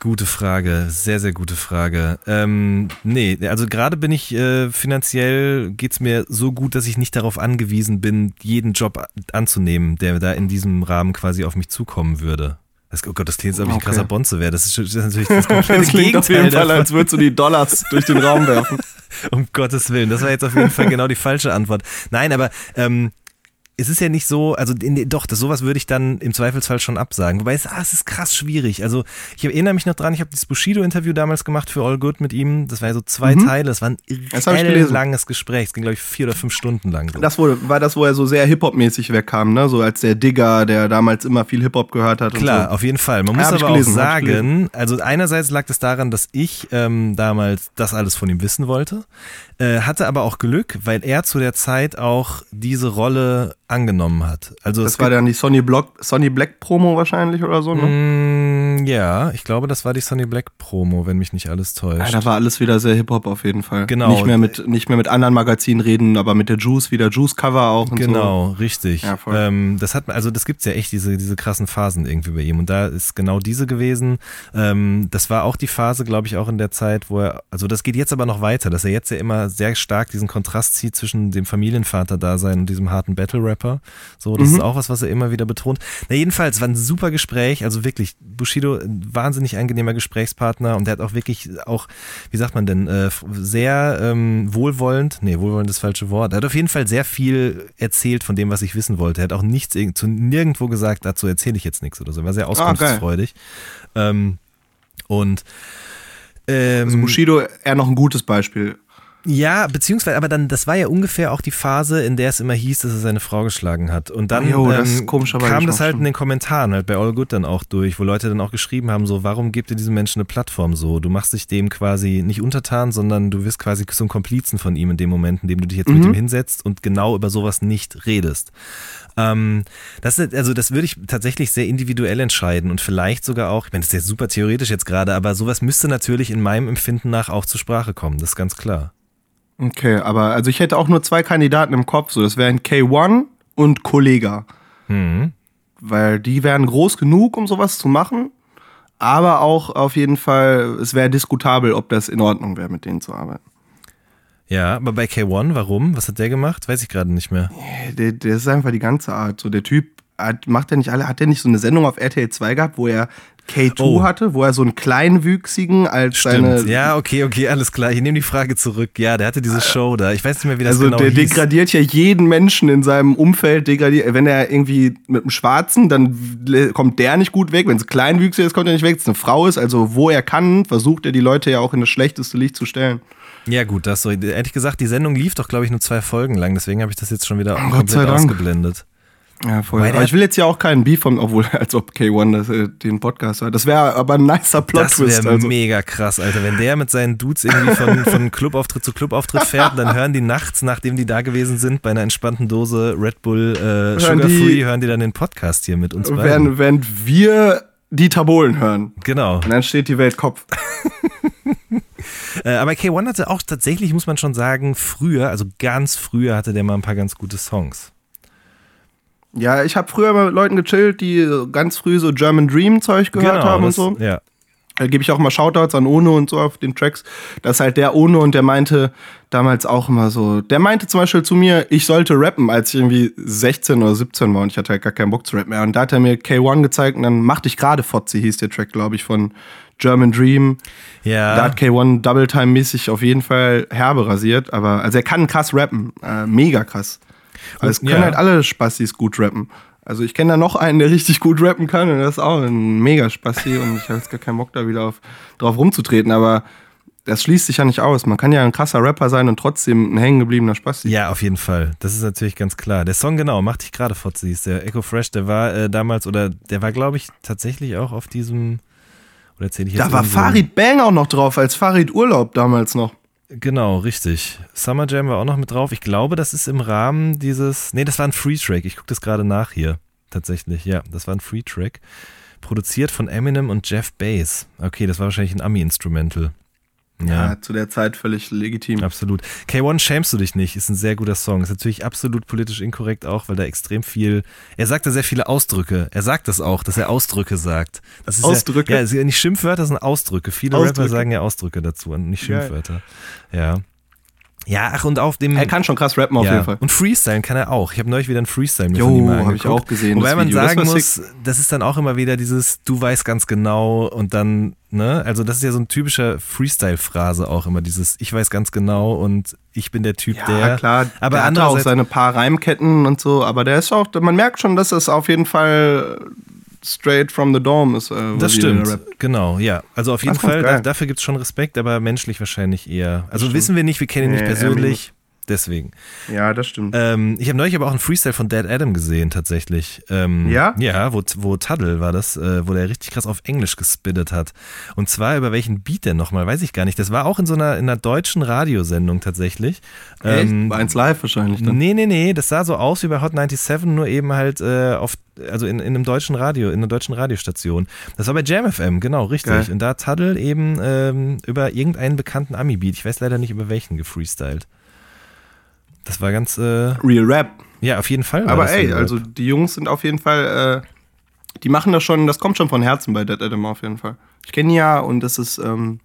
Gute Frage, sehr, sehr gute Frage. Ähm, nee, also gerade bin ich äh, finanziell geht's mir so gut, dass ich nicht darauf angewiesen bin, jeden Job anzunehmen, der da in diesem Rahmen quasi auf mich zukommen würde. Das, oh Gott, das klingt, als ob ich ein Okay. krasser Bonze wäre. Das ist, das ist natürlich das <laughs> komplette Das klingt auf jeden Gegenteil Fall, davon. als würdest du die Dollars durch den Raum werfen. <laughs> Um Gottes Willen, das war jetzt auf jeden Fall genau die falsche Antwort. Nein, aber ähm, es ist ja nicht so, also in, doch, das sowas würde ich dann im Zweifelsfall schon absagen. Wobei es, ah, es ist krass schwierig. Also ich erinnere mich noch dran, ich habe dieses Bushido-Interview damals gemacht für All Good mit ihm. Das war ja so zwei Teile, das war ein Mhm. Das langes Gespräch. Es ging, glaube ich, vier oder fünf Stunden lang. So. Das wurde, war das, wo er so sehr Hip-Hop-mäßig wegkam, ne? So als der Digger, der damals immer viel Hip-Hop gehört hat. Klar, so. auf jeden Fall. Man Ja, muss ich aber gelesen, auch sagen, also einerseits lag es daran, dass ich ähm, damals das alles von ihm wissen wollte, äh, hatte aber auch Glück, weil er zu der Zeit auch diese Rolle angenommen hat. Also es Das war dann die Sonny, Block, Sonny Black Promo wahrscheinlich oder so, ne? Mm, ja, ich glaube, das war die Sonny Black Promo, wenn mich nicht alles Ja, täuscht. da war alles wieder sehr Hip-Hop auf jeden Fall. Genau. Nicht mehr, mit, nicht mehr mit anderen Magazinen reden, aber mit der Juice, wieder Juice-Cover auch und so. Genau, richtig. Ja, voll. ähm, das hat, also das gibt's ja echt, diese, diese krassen Phasen irgendwie bei ihm. Und da ist genau diese gewesen. Ähm, das war auch die Phase, glaube ich, auch in der Zeit, wo er, also das geht jetzt aber noch weiter, dass er jetzt ja immer sehr stark diesen Kontrast zieht zwischen dem Familienvater-Dasein und diesem harten Battle-Rapper. So, das ist auch was, was er immer wieder betont. Na, jedenfalls, war ein super Gespräch. Also wirklich, Bushido, ein wahnsinnig angenehmer Gesprächspartner und der hat auch wirklich auch, wie sagt man denn, äh, sehr ähm, wohlwollend, nee, wohlwollend ist das falsche Wort. Er hat auf jeden Fall sehr viel erzählt von dem, was ich wissen wollte. Er hat auch nichts, zu nirgendwo gesagt, dazu erzähle ich jetzt nichts oder so. Er war sehr auskunftsfreudig. ähm, und Ähm, Also Bushido eher noch ein gutes Beispiel. Ja, beziehungsweise, aber dann, das war ja ungefähr auch die Phase, in der es immer hieß, dass er seine Frau geschlagen hat. Und dann Jo, ähm, kam schon das halt stimmt. in den Kommentaren, halt bei All Good dann auch durch, wo Leute dann auch geschrieben haben, so, warum gibt ihr diesem Menschen eine Plattform so? Du machst dich dem quasi nicht untertan, sondern du wirst quasi zum Komplizen von ihm in dem Moment, in dem du dich jetzt Mhm. mit ihm hinsetzt und genau über sowas nicht redest. Ähm, das ist, also das würde ich tatsächlich sehr individuell entscheiden und vielleicht sogar auch, ich meine, das ist jetzt super theoretisch jetzt gerade, aber sowas müsste natürlich in meinem Empfinden nach auch zur Sprache kommen, das ist ganz klar. Okay, aber also ich hätte auch nur zwei Kandidaten im Kopf. So, das wären K1 und Kollega. Mhm. Weil die wären groß genug, um sowas zu machen. Aber auch auf jeden Fall, es wäre diskutabel, ob das in Ordnung wäre, mit denen zu arbeiten. Ja, aber bei K1, warum? Was hat der gemacht? Weiß ich gerade nicht mehr. Der, der ist einfach die ganze Art. So, der Typ hat, macht er nicht alle, hat er nicht so eine Sendung auf RTL 2 gehabt, wo er K2 Oh. hatte, wo er so einen kleinwüchsigen als seine. Ja, okay, okay, alles klar. Ich nehme die Frage zurück. Ja, der hatte diese Show da. Ich weiß nicht mehr, wie das Also genau der hieß. degradiert ja jeden Menschen in seinem Umfeld. Degradiert, wenn er irgendwie mit einem Schwarzen, dann kommt der nicht gut weg. Wenn es kleinwüchsig ist, kommt er nicht weg. Wenn es eine Frau ist, also wo er kann, versucht er die Leute ja auch in das schlechteste Licht zu stellen. Ja, gut, das so. Ehrlich gesagt, die Sendung lief doch, glaube ich, nur zwei Folgen lang. Deswegen habe ich das jetzt schon wieder Gott komplett ausgeblendet. Ja, voll. Weil Aber ich will jetzt ja auch keinen Beef von, obwohl, <laughs> als ob K1 das, äh, den Podcast hat. Das wäre aber ein nicer Das Plot-Twist. wäre Also. mega krass, Alter. Wenn der mit seinen Dudes irgendwie von, von Clubauftritt zu Clubauftritt fährt, dann hören die nachts, nachdem die da gewesen sind, bei einer entspannten Dose Red Bull äh, Sugar die- Free, hören die dann den Podcast hier mit uns beiden. Während, während wir die Tabolen hören. Genau. Und dann steht die Welt Kopf. <laughs> Äh, aber K1 hatte auch tatsächlich, muss man schon sagen, früher, also ganz früher hatte der mal ein paar ganz gute Songs. Ja, ich habe früher mal mit Leuten gechillt, die ganz früh so German Dream Zeug gehört haben und Genau, das- so. Ja. Da gebe ich auch mal Shoutouts an Ono und so auf den Tracks. Das ist halt der Ono und der meinte damals auch immer so, der meinte zum Beispiel zu mir, ich sollte rappen, als ich irgendwie 16 oder 17 war und ich hatte halt gar keinen Bock zu rappen mehr. Und da hat er mir K1 gezeigt und dann Mach dich gerade Fotze hieß der Track, glaube ich, von German Dream. Ja. Da hat K1 Double Time mäßig auf jeden Fall herbe rasiert, aber also er kann krass rappen, äh, mega krass. Also es Und- können ja. halt alle Spastis gut rappen. Also ich kenne da noch einen, der <laughs> richtig gut rappen kann und das ist auch ein mega Spasti und ich habe jetzt gar keinen Bock da wieder auf, drauf rumzutreten, aber das schließt sich ja nicht aus. Man kann ja ein krasser Rapper sein und trotzdem ein hängengebliebener Spasti. Ja, auf jeden Fall. Das ist natürlich ganz klar. Der Song, genau, macht dich gerade Fotze, hieß der Echo Fresh, der war äh, damals, oder der war, glaube ich, tatsächlich auch auf diesem, oder erzähle ich jetzt Da war Farid Bang auch noch drauf, als Farid Urlaub damals noch. Genau, richtig. Summer Jam war auch noch mit drauf. Ich glaube, das ist im Rahmen dieses. Nee, das war ein Free-Track. Ich gucke das gerade nach hier. Tatsächlich, ja. Das war ein Free-Track. Produziert von Eminem und Jeff Bass. Okay, das war wahrscheinlich ein Ami-Instrumental. Ja, Ja, zu der Zeit völlig legitim. absolut. K1 schämst du dich nicht, ist ein sehr guter Song. Ist natürlich absolut politisch inkorrekt auch, weil da extrem viel. Er sagt da sehr viele Ausdrücke. Er sagt das auch, dass er Ausdrücke sagt. Das ist Ausdrücke? Ja, ja, nicht Schimpfwörter, sondern Ausdrücke. Viele Ausdrücke. Rapper sagen ja Ausdrücke dazu und nicht Geil. Schimpfwörter. Ja. Ja, ach, und auf dem. Er kann schon krass rappen auf ja. jeden Fall. Und Freestyle kann er auch. Ich habe neulich wieder ein Freestyle Jo, von ihm mal hab angeguckt. ich auch gesehen, Wobei das man. Das sagen war muss, das ist dann auch immer wieder dieses, du weißt ganz genau und dann, ne, also das ist ja so ein typischer Freestyle-Phrase auch immer, dieses, ich weiß ganz genau und ich bin der Typ, Ja, der. klar. aber der hat auch seine paar Reimketten und so, aber der ist auch, man merkt schon, dass es auf jeden Fall straight from the dome ist. Äh, das stimmt, genau, ja. Also auf jeden Fall, da, dafür gibt's schon Respekt, aber menschlich wahrscheinlich eher. Also wissen wir nicht, wir kennen ihn nicht Nee, persönlich, deswegen. Ja, das stimmt. Ähm, ich habe neulich aber auch einen Freestyle von Dead Adam gesehen, tatsächlich. Ähm, Ja? Ja, wo, wo Tuddle war das, äh, wo der richtig krass auf Englisch gespittet hat. Und zwar über welchen Beat denn nochmal, weiß ich gar nicht. Das war auch in so einer, in einer deutschen Radiosendung tatsächlich. Echt? Ähm, Bei 1 Live wahrscheinlich dann. Nee, nee, nee, das sah so aus wie bei Hot 97, nur eben halt äh, auf, also in, in einem deutschen Radio, in einer deutschen Radiostation. Das war bei Jam FM, genau, richtig. Geil. Und da hat Tuddle eben ähm, über irgendeinen bekannten Ami-Beat, ich weiß leider nicht über welchen, gefreestylt. Das war ganz, äh, Real Rap. ja, auf jeden Fall. Aber ey, also die Jungs sind auf jeden Fall, äh, die machen das schon, das kommt schon von Herzen bei Dead Adam auf jeden Fall. Ich kenne die ja und das ist, ähm,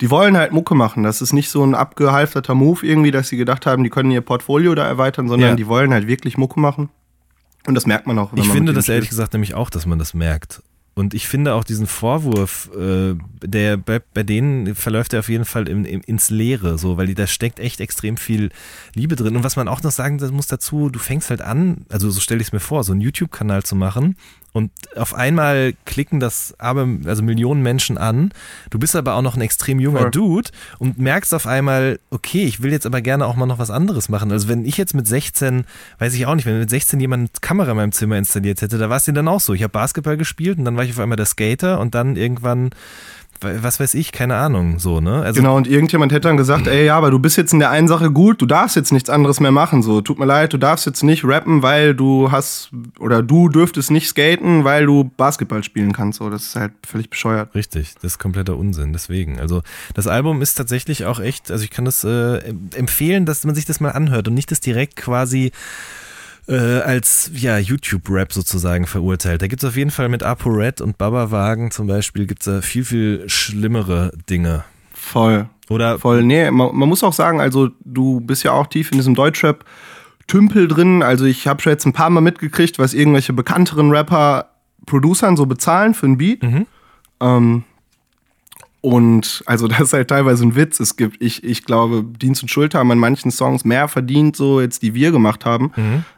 die wollen halt Mucke machen. Das ist nicht so ein abgehalfterter Move irgendwie, dass sie gedacht haben, die können ihr Portfolio da erweitern, sondern Ja. die wollen halt wirklich Mucke machen. Und das merkt man auch. Ich finde das ehrlich gesagt nämlich auch, dass man das merkt. Und ich finde auch diesen Vorwurf, äh, der bei, bei denen verläuft er auf jeden Fall in, in, ins Leere, so, weil da steckt echt extrem viel Liebe drin. Und was man auch noch sagen muss dazu, du fängst halt an, also so stelle ich es mir vor, so einen YouTube-Kanal zu machen Und auf einmal klicken das aber, also Millionen Menschen an. Du bist aber auch noch ein extrem junger Voll. Dude und merkst auf einmal, okay, ich will jetzt aber gerne auch mal noch was anderes machen. Also wenn ich jetzt mit 16, weiß ich auch nicht, wenn mit 16 jemand eine Kamera in meinem Zimmer installiert hätte, da war es dir dann auch so. Ich habe Basketball gespielt und dann war ich auf einmal der Skater und dann irgendwann, was weiß ich, keine Ahnung, so, ne? Also Genau, und irgendjemand hätte dann gesagt, ey, ja, aber du bist jetzt in der einen Sache gut, du darfst jetzt nichts anderes mehr machen. So, tut mir leid, du darfst jetzt nicht rappen, weil du hast, oder du dürftest nicht skaten, weil du Basketball spielen kannst. So, das ist halt völlig bescheuert. Richtig, das ist kompletter Unsinn. Deswegen, also das Album ist tatsächlich auch echt, also ich kann das äh, empfehlen, dass man sich das mal anhört und nicht das direkt quasi äh, als ja, YouTube-Rap sozusagen verurteilt. Da gibt es auf jeden Fall mit ApoRed und Baba Wagen zum Beispiel gibt's da viel, viel schlimmere Dinge. Voll. Oder Voll. Nee, man, man muss auch sagen, also du bist ja auch tief in diesem Deutschrap. Tümpel drin, also ich habe schon jetzt ein paar Mal mitgekriegt, was irgendwelche bekannteren Rapper Producern so bezahlen für ein Beat. Ähm, und also <laughs> das ist halt teilweise ein Witz. Es gibt, ich, ich glaube, Dienst und Schulter haben an manchen Songs mehr verdient, so jetzt die wir gemacht haben,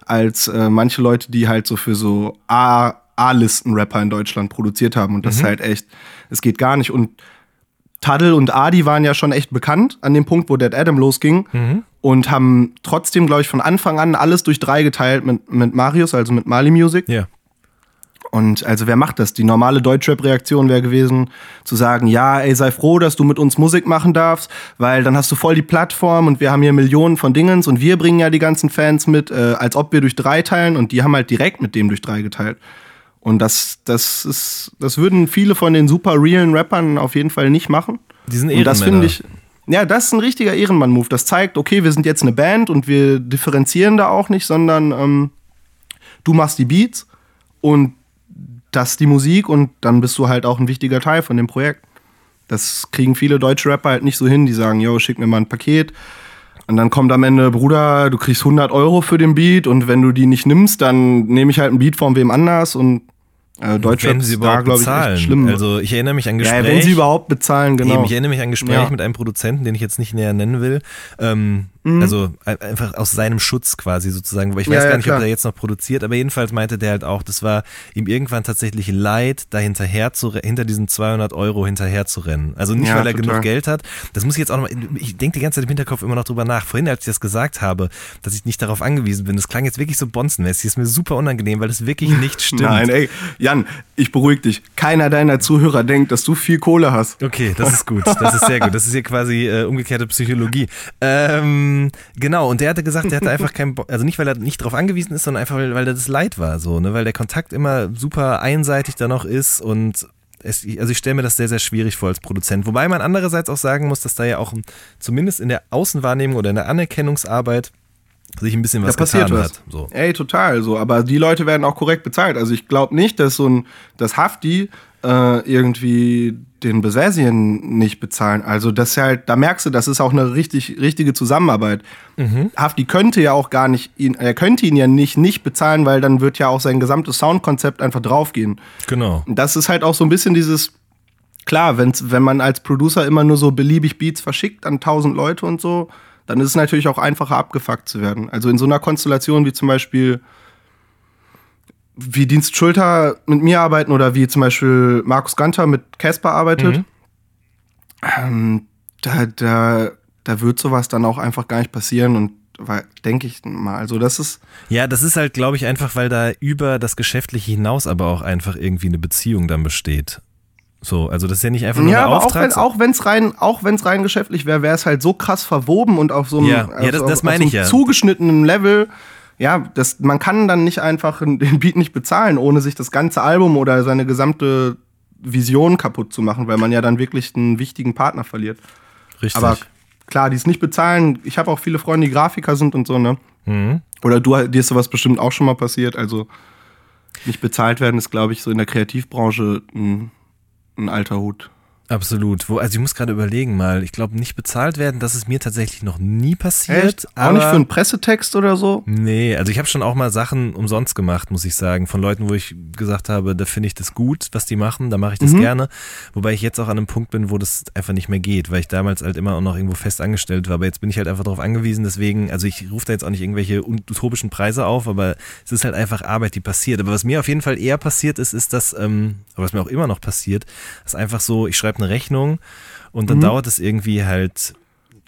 als äh, manche Leute, die halt so für so A- A-Listen-Rapper in Deutschland produziert haben. Und das ist halt echt, es geht gar nicht. Und Taddel und Adi waren ja schon echt bekannt an dem Punkt, wo Dead Adam losging. Und haben trotzdem, glaube ich, von Anfang an alles durch drei geteilt mit, mit Marius, also mit Mali Music. ja. Und also wer macht das? Die normale Deutschrap-Reaktion wäre gewesen, zu sagen, ja, ey, sei froh, dass du mit uns Musik machen darfst, weil dann hast du voll die Plattform und wir haben hier Millionen von Dingens und wir bringen ja die ganzen Fans mit, äh, als ob wir durch drei teilen und die haben halt direkt mit dem durch drei geteilt. Und das, das ist, das würden viele von den super realen Rappern auf jeden Fall nicht machen. Die sind Und das Ehrenmänner. finde ich, ja, das ist ein richtiger Ehrenmann-Move. Das zeigt, okay, wir sind jetzt eine Band und wir differenzieren da auch nicht, sondern ähm, du machst die Beats und das die Musik und dann bist du halt auch ein wichtiger Teil von dem Projekt. Das kriegen viele deutsche Rapper halt nicht so hin, die sagen, yo, schick mir mal ein Paket. Und dann kommt am Ende, Bruder, du kriegst 100 Euro für den Beat und wenn du die nicht nimmst, dann nehme ich halt ein Beat von wem anders und äh, Deutschrap wenn sie ist da, glaube ich, bezahlen. echt schlimm. Also ich erinnere mich an ja, Gespräche. wenn sie überhaupt bezahlen, genau. Eben, ich erinnere mich an ein Gespräch Ja. mit einem Produzenten, den ich jetzt nicht näher nennen will. Ähm, Also ein- einfach aus seinem Schutz quasi sozusagen, weil ich Mhm. Ja, weiß ja, gar nicht, ob klar. er jetzt noch produziert, aber jedenfalls meinte der halt auch, das war ihm irgendwann tatsächlich leid, da hinterher zu, hinter diesen 200 Euro hinterher zu rennen. Also nicht, Ja, weil er total. genug Geld hat. Das muss ich jetzt auch noch mal, ich denke die ganze Zeit im Hinterkopf immer noch drüber nach. Vorhin, als ich das gesagt habe, dass ich nicht darauf angewiesen bin, das klang jetzt wirklich so bonzenmäßig. Ist mir super unangenehm, weil das wirklich <laughs> nicht stimmt. Nein, ey, Jan, ich beruhige dich. Keiner deiner Zuhörer denkt, dass du viel Kohle hast. Okay, das ist gut. Das ist sehr gut. Das ist hier quasi äh, umgekehrte Psychologie. Ähm, genau, und der hatte gesagt, der hatte <laughs> einfach keinen Bock, also nicht, weil er nicht darauf angewiesen ist, sondern einfach, weil, weil er das leid war, so, ne? Weil der Kontakt immer super einseitig da noch ist und es, also ich stelle mir das sehr, sehr schwierig vor als Produzent. Wobei man andererseits auch sagen muss, dass da ja auch zumindest in der Außenwahrnehmung oder in der Anerkennungsarbeit sich ein bisschen was da passiert getan was. hat. So. Ey, total so. Aber die Leute werden auch korrekt bezahlt. Also ich glaube nicht, dass so ein, dass Hafti äh, irgendwie den Besessien nicht bezahlen. Also das ist halt, da merkst du, das ist auch eine richtig, richtige Zusammenarbeit. Hafti könnte ja auch gar nicht, ihn, er könnte ihn ja nicht nicht bezahlen, weil dann wird ja auch sein gesamtes Soundkonzept einfach draufgehen. Genau. das ist halt auch so ein bisschen dieses, klar, wenn's, wenn man als Producer immer nur so beliebig Beats verschickt an tausend Leute und so, dann ist es natürlich auch einfacher abgefuckt zu werden. Also in so einer Konstellation wie zum Beispiel wie Dienst Schulter mit mir arbeiten oder wie zum Beispiel Markus Ganter mit Casper arbeitet, ähm, da, da, da wird sowas dann auch einfach gar nicht passieren und denke ich mal, also das ist Ja, das ist halt, glaube ich, einfach, weil da über das Geschäftliche hinaus aber auch einfach irgendwie eine Beziehung dann besteht. So, also das ist ja nicht einfach nur Ja, ein aber auch Auftrag. wenn auch wenn's rein auch wenn's rein geschäftlich wäre, wäre es halt so krass verwoben und auf so einem, Ja, ja, das- auf, das auf meine so einem ja. zugeschnittenen Level. Ja, das, man kann dann nicht einfach <laughs> den Beat nicht bezahlen, ohne sich das ganze Album oder seine gesamte Vision kaputt zu machen, weil man ja dann wirklich einen wichtigen Partner verliert. Richtig. Aber klar, die es nicht bezahlen. Ich habe auch viele Freunde, die Grafiker sind und so, ne? Mhm. Oder du, dir ist sowas bestimmt auch schon mal passiert. Also nicht bezahlt werden ist, glaube ich, so in der Kreativbranche ein, ein alter Hut. Absolut. Wo, also ich muss gerade überlegen mal. Ich glaube, nicht bezahlt werden, das ist mir tatsächlich noch nie passiert. Auch nicht für einen Pressetext oder so? Nee, also ich habe schon auch mal Sachen umsonst gemacht, muss ich sagen. Von Leuten, wo ich gesagt habe, da finde ich das gut, was die machen, da mache ich das Mhm. gerne. Wobei ich jetzt auch an einem Punkt bin, wo das einfach nicht mehr geht, weil ich damals halt immer auch noch irgendwo fest angestellt war. Aber jetzt bin ich halt einfach darauf angewiesen, deswegen, also ich rufe da jetzt auch nicht irgendwelche utopischen Preise auf, aber es ist halt einfach Arbeit, die passiert. Aber was mir auf jeden Fall eher passiert ist, ist das, ähm, aber was mir auch immer noch passiert, ist einfach so, ich schreibe eine Rechnung und dann Mhm. dauert es irgendwie halt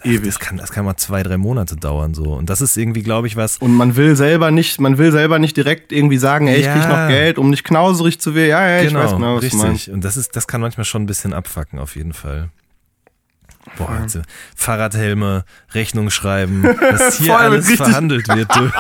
Ewig. Das kann, das kann mal zwei, drei Monate dauern so. Und das ist irgendwie, glaube ich, was. Und man will selber nicht, man will selber nicht direkt irgendwie sagen, ey, ich Ja. krieg noch Geld, um nicht knauserig zu werden. Ja, ja, ich weiß genau, was richtig. Und das ist, das kann manchmal schon ein bisschen abfacken, auf jeden Fall. Boah, also Fahrradhelme, Rechnung schreiben, <laughs> dass hier alles verhandelt wird. <laughs>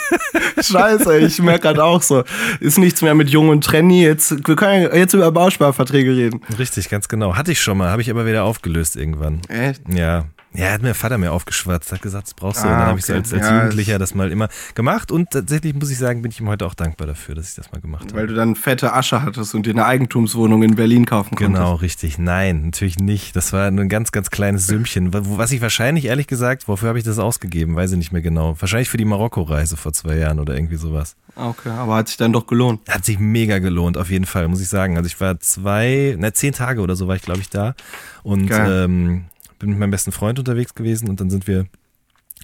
<laughs> Scheiße, ich merke gerade auch so. Ist nichts mehr mit Jung und Trenny. Jetzt, wir können ja jetzt über Bausparverträge reden. Richtig, ganz genau. Hatte ich schon mal, habe ich aber wieder aufgelöst irgendwann. Echt? Ja. Ja, hat mir Vater mir aufgeschwatzt, hat gesagt, das brauchst du. Ah, und dann habe ich so als, als Ja, Jugendlicher das mal immer gemacht. Und tatsächlich muss ich sagen, bin ich ihm heute auch dankbar dafür, dass ich das mal gemacht habe. Weil du dann fette Asche hattest und dir eine Eigentumswohnung in Berlin kaufen konntest. Genau, richtig. Nein, natürlich nicht. Das war nur ein ganz, ganz kleines Sümmchen. Was ich wahrscheinlich, ehrlich gesagt, wofür habe ich das ausgegeben? Weiß ich nicht mehr genau. Wahrscheinlich für die Marokko-Reise vor zwei Jahren oder irgendwie sowas. Ah, Okay, aber hat sich dann doch gelohnt. Hat sich mega gelohnt, auf jeden Fall, muss ich sagen. Also ich war zwei, na zehn Tage oder so war ich, glaube ich, da. Und ähm, bin mit meinem besten Freund unterwegs gewesen und dann sind wir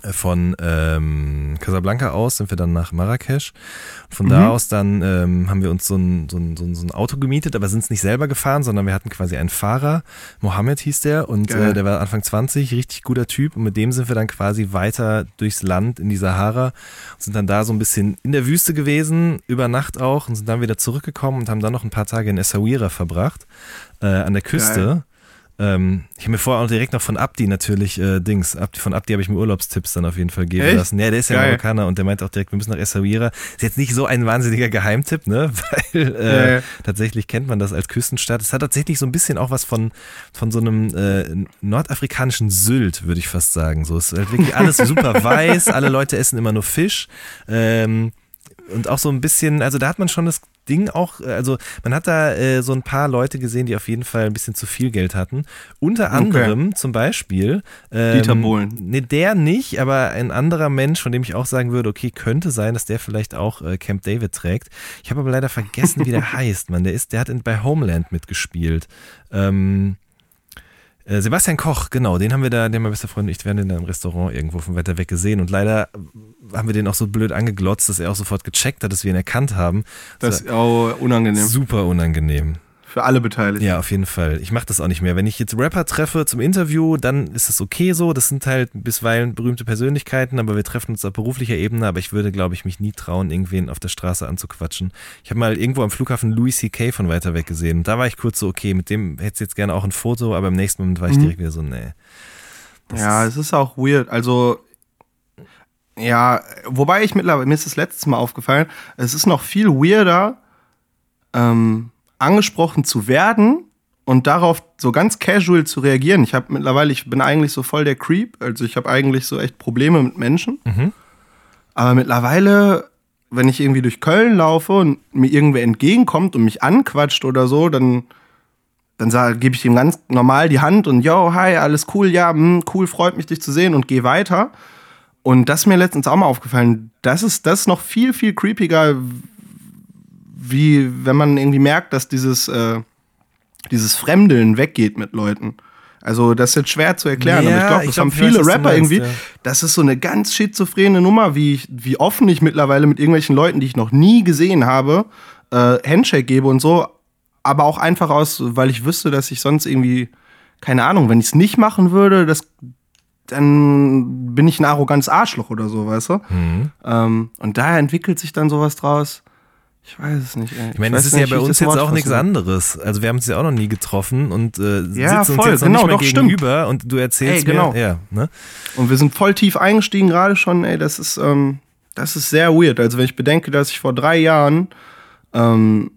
äh, von ähm, Casablanca aus sind wir dann nach Marrakesch. Von da aus dann ähm, haben wir uns so ein, so, ein, so, ein, Auto gemietet, aber sind es nicht selber gefahren, sondern wir hatten quasi einen Fahrer. Mohammed hieß der und Geil. äh, der war Anfang 20, richtig guter Typ und mit dem sind wir dann quasi weiter durchs Land in die Sahara sind dann da so ein bisschen in der Wüste gewesen, über Nacht auch und sind dann wieder zurückgekommen und haben dann noch ein paar Tage in Essaouira verbracht, äh, an der Küste. Ähm, ich habe mir vorher auch direkt noch von Abdi natürlich äh, Dings. Abdi, von Abdi habe ich mir Urlaubstipps dann auf jeden Fall geben Echt? lassen. Ja, der ist ja Geil. Marokkaner und der meint auch direkt, wir müssen nach Essaouira. Ist jetzt nicht so ein wahnsinniger Geheimtipp, ne? <laughs> Weil äh, Ja, tatsächlich kennt man das als Küstenstadt. Es hat tatsächlich so ein bisschen auch was von, von so einem äh, nordafrikanischen Sylt, würde ich fast sagen. So ist halt wirklich alles super <laughs> weiß, alle Leute essen immer nur Fisch. Ähm, und auch so ein bisschen, also da hat man schon das Ding auch, äh, also man hat da äh, so ein paar Leute gesehen, die auf jeden Fall ein bisschen zu viel Geld hatten. Unter anderem zum Beispiel ähm, Dieter Bohlen. Nee, der nicht, aber ein anderer Mensch, von dem ich auch sagen würde, okay, könnte sein, dass der vielleicht auch äh, Camp David trägt. Ich habe aber leider vergessen, wie der <laughs> heißt, man. Der ist, der hat in, bei Homeland mitgespielt. Ähm, äh, Sebastian Koch, genau, den haben wir da, den mein bester Freund und ich werden in einem Restaurant irgendwo vom Wetter weg gesehen und leider haben wir den auch so blöd angeglotzt, dass er auch sofort gecheckt hat, dass wir ihn erkannt haben. Das ist auch unangenehm. Super unangenehm. Für alle Beteiligten. Ja, auf jeden Fall. Ich mache das auch nicht mehr. Wenn ich jetzt Rapper treffe zum Interview, dann ist das okay so. Das sind halt bisweilen berühmte Persönlichkeiten, aber wir treffen uns auf beruflicher Ebene. Aber ich würde, glaube ich, mich nie trauen, irgendwen auf der Straße anzuquatschen. Ich habe mal irgendwo am Flughafen Louis C.K. von weiter weg gesehen. Da war ich kurz so, okay, mit dem hätte ich jetzt gerne auch ein Foto, aber im nächsten Moment war ich Mhm. direkt wieder so, nee. Ja, ist- es ist auch weird. Also, ja, wobei ich mittlerweile, mir ist das letztes Mal aufgefallen, es ist noch viel weirder, ähm, angesprochen zu werden und darauf so ganz casual zu reagieren. Ich habe mittlerweile, ich bin eigentlich so voll der Creep, also ich habe eigentlich so echt Probleme mit Menschen. Mhm. Aber mittlerweile, wenn ich irgendwie durch Köln laufe und mir irgendwer entgegenkommt und mich anquatscht oder so, dann dann gebe ich ihm ganz normal die Hand und yo, hi, alles cool, ja, hm, cool, freut mich, dich zu sehen und gehe weiter. Und das ist mir letztens auch mal aufgefallen. Das ist, das ist noch viel, viel creepiger, wie wenn man irgendwie merkt, dass dieses, äh, dieses Fremdeln weggeht mit Leuten. Also, das ist jetzt schwer zu erklären, aber Ja, ich glaube, ich das glaub, haben ich weiß, viele du Rapper meinst, irgendwie. ja. Das ist so eine ganz schizophrene Nummer, wie, ich, wie offen ich mittlerweile mit irgendwelchen Leuten, die ich noch nie gesehen habe, äh, Handshake gebe und so. Aber auch einfach aus, weil ich wüsste, dass ich sonst irgendwie, keine Ahnung, wenn ich es nicht machen würde, das, dann bin ich ein arrogantes Arschloch oder so, weißt du? Mhm. Ähm, und daher entwickelt sich dann sowas draus. Ich weiß es nicht. Ey. Ich meine, es ist ja bei uns jetzt auch nichts anderes. Also wir haben uns ja auch noch nie getroffen und äh, Ja, sitzen voll, uns jetzt noch genau, nicht mal doch, stimmt. gegenüber und du erzählst Ey, genau. mir, ja, ne? Und wir sind voll tief eingestiegen gerade schon, ey, das ist, ähm, das ist sehr weird. Also wenn ich bedenke, dass ich vor drei Jahren ähm,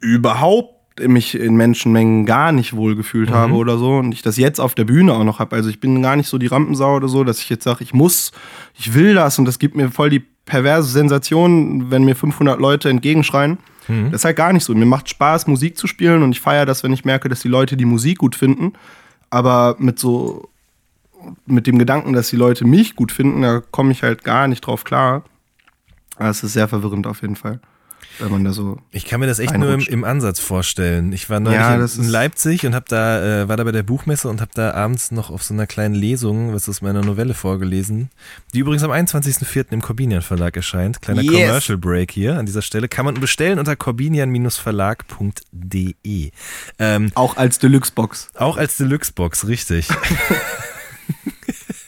überhaupt mich in Menschenmengen gar nicht wohl gefühlt habe oder so und ich das jetzt auf der Bühne auch noch habe. Also ich bin gar nicht so die Rampensau oder so, dass ich jetzt sage, ich muss, ich will das und das gibt mir voll die perverse Sensation, wenn mir 500 Leute entgegenschreien. Das ist halt gar nicht so. Mir macht Spaß, Musik zu spielen und ich feiere das, wenn ich merke, dass die Leute die Musik gut finden. Aber mit so, mit dem Gedanken, dass die Leute mich gut finden, da komme ich halt gar nicht drauf klar. Es ist sehr verwirrend auf jeden Fall, wenn man da so. Ich kann mir das echt nur im, im Ansatz vorstellen. Ich war neulich Ja, in, in Leipzig und hab da, äh, war da bei der Buchmesse und habe da abends noch auf so einer kleinen Lesung, was aus meiner Novelle vorgelesen, die übrigens am 21.04. im Corbinian Verlag erscheint. Kleiner Yes. Commercial Break hier an dieser Stelle. Kann man bestellen unter corbinian-verlag.de. Ähm, Auch als Deluxe-Box. auch als Deluxe-Box, richtig. <laughs>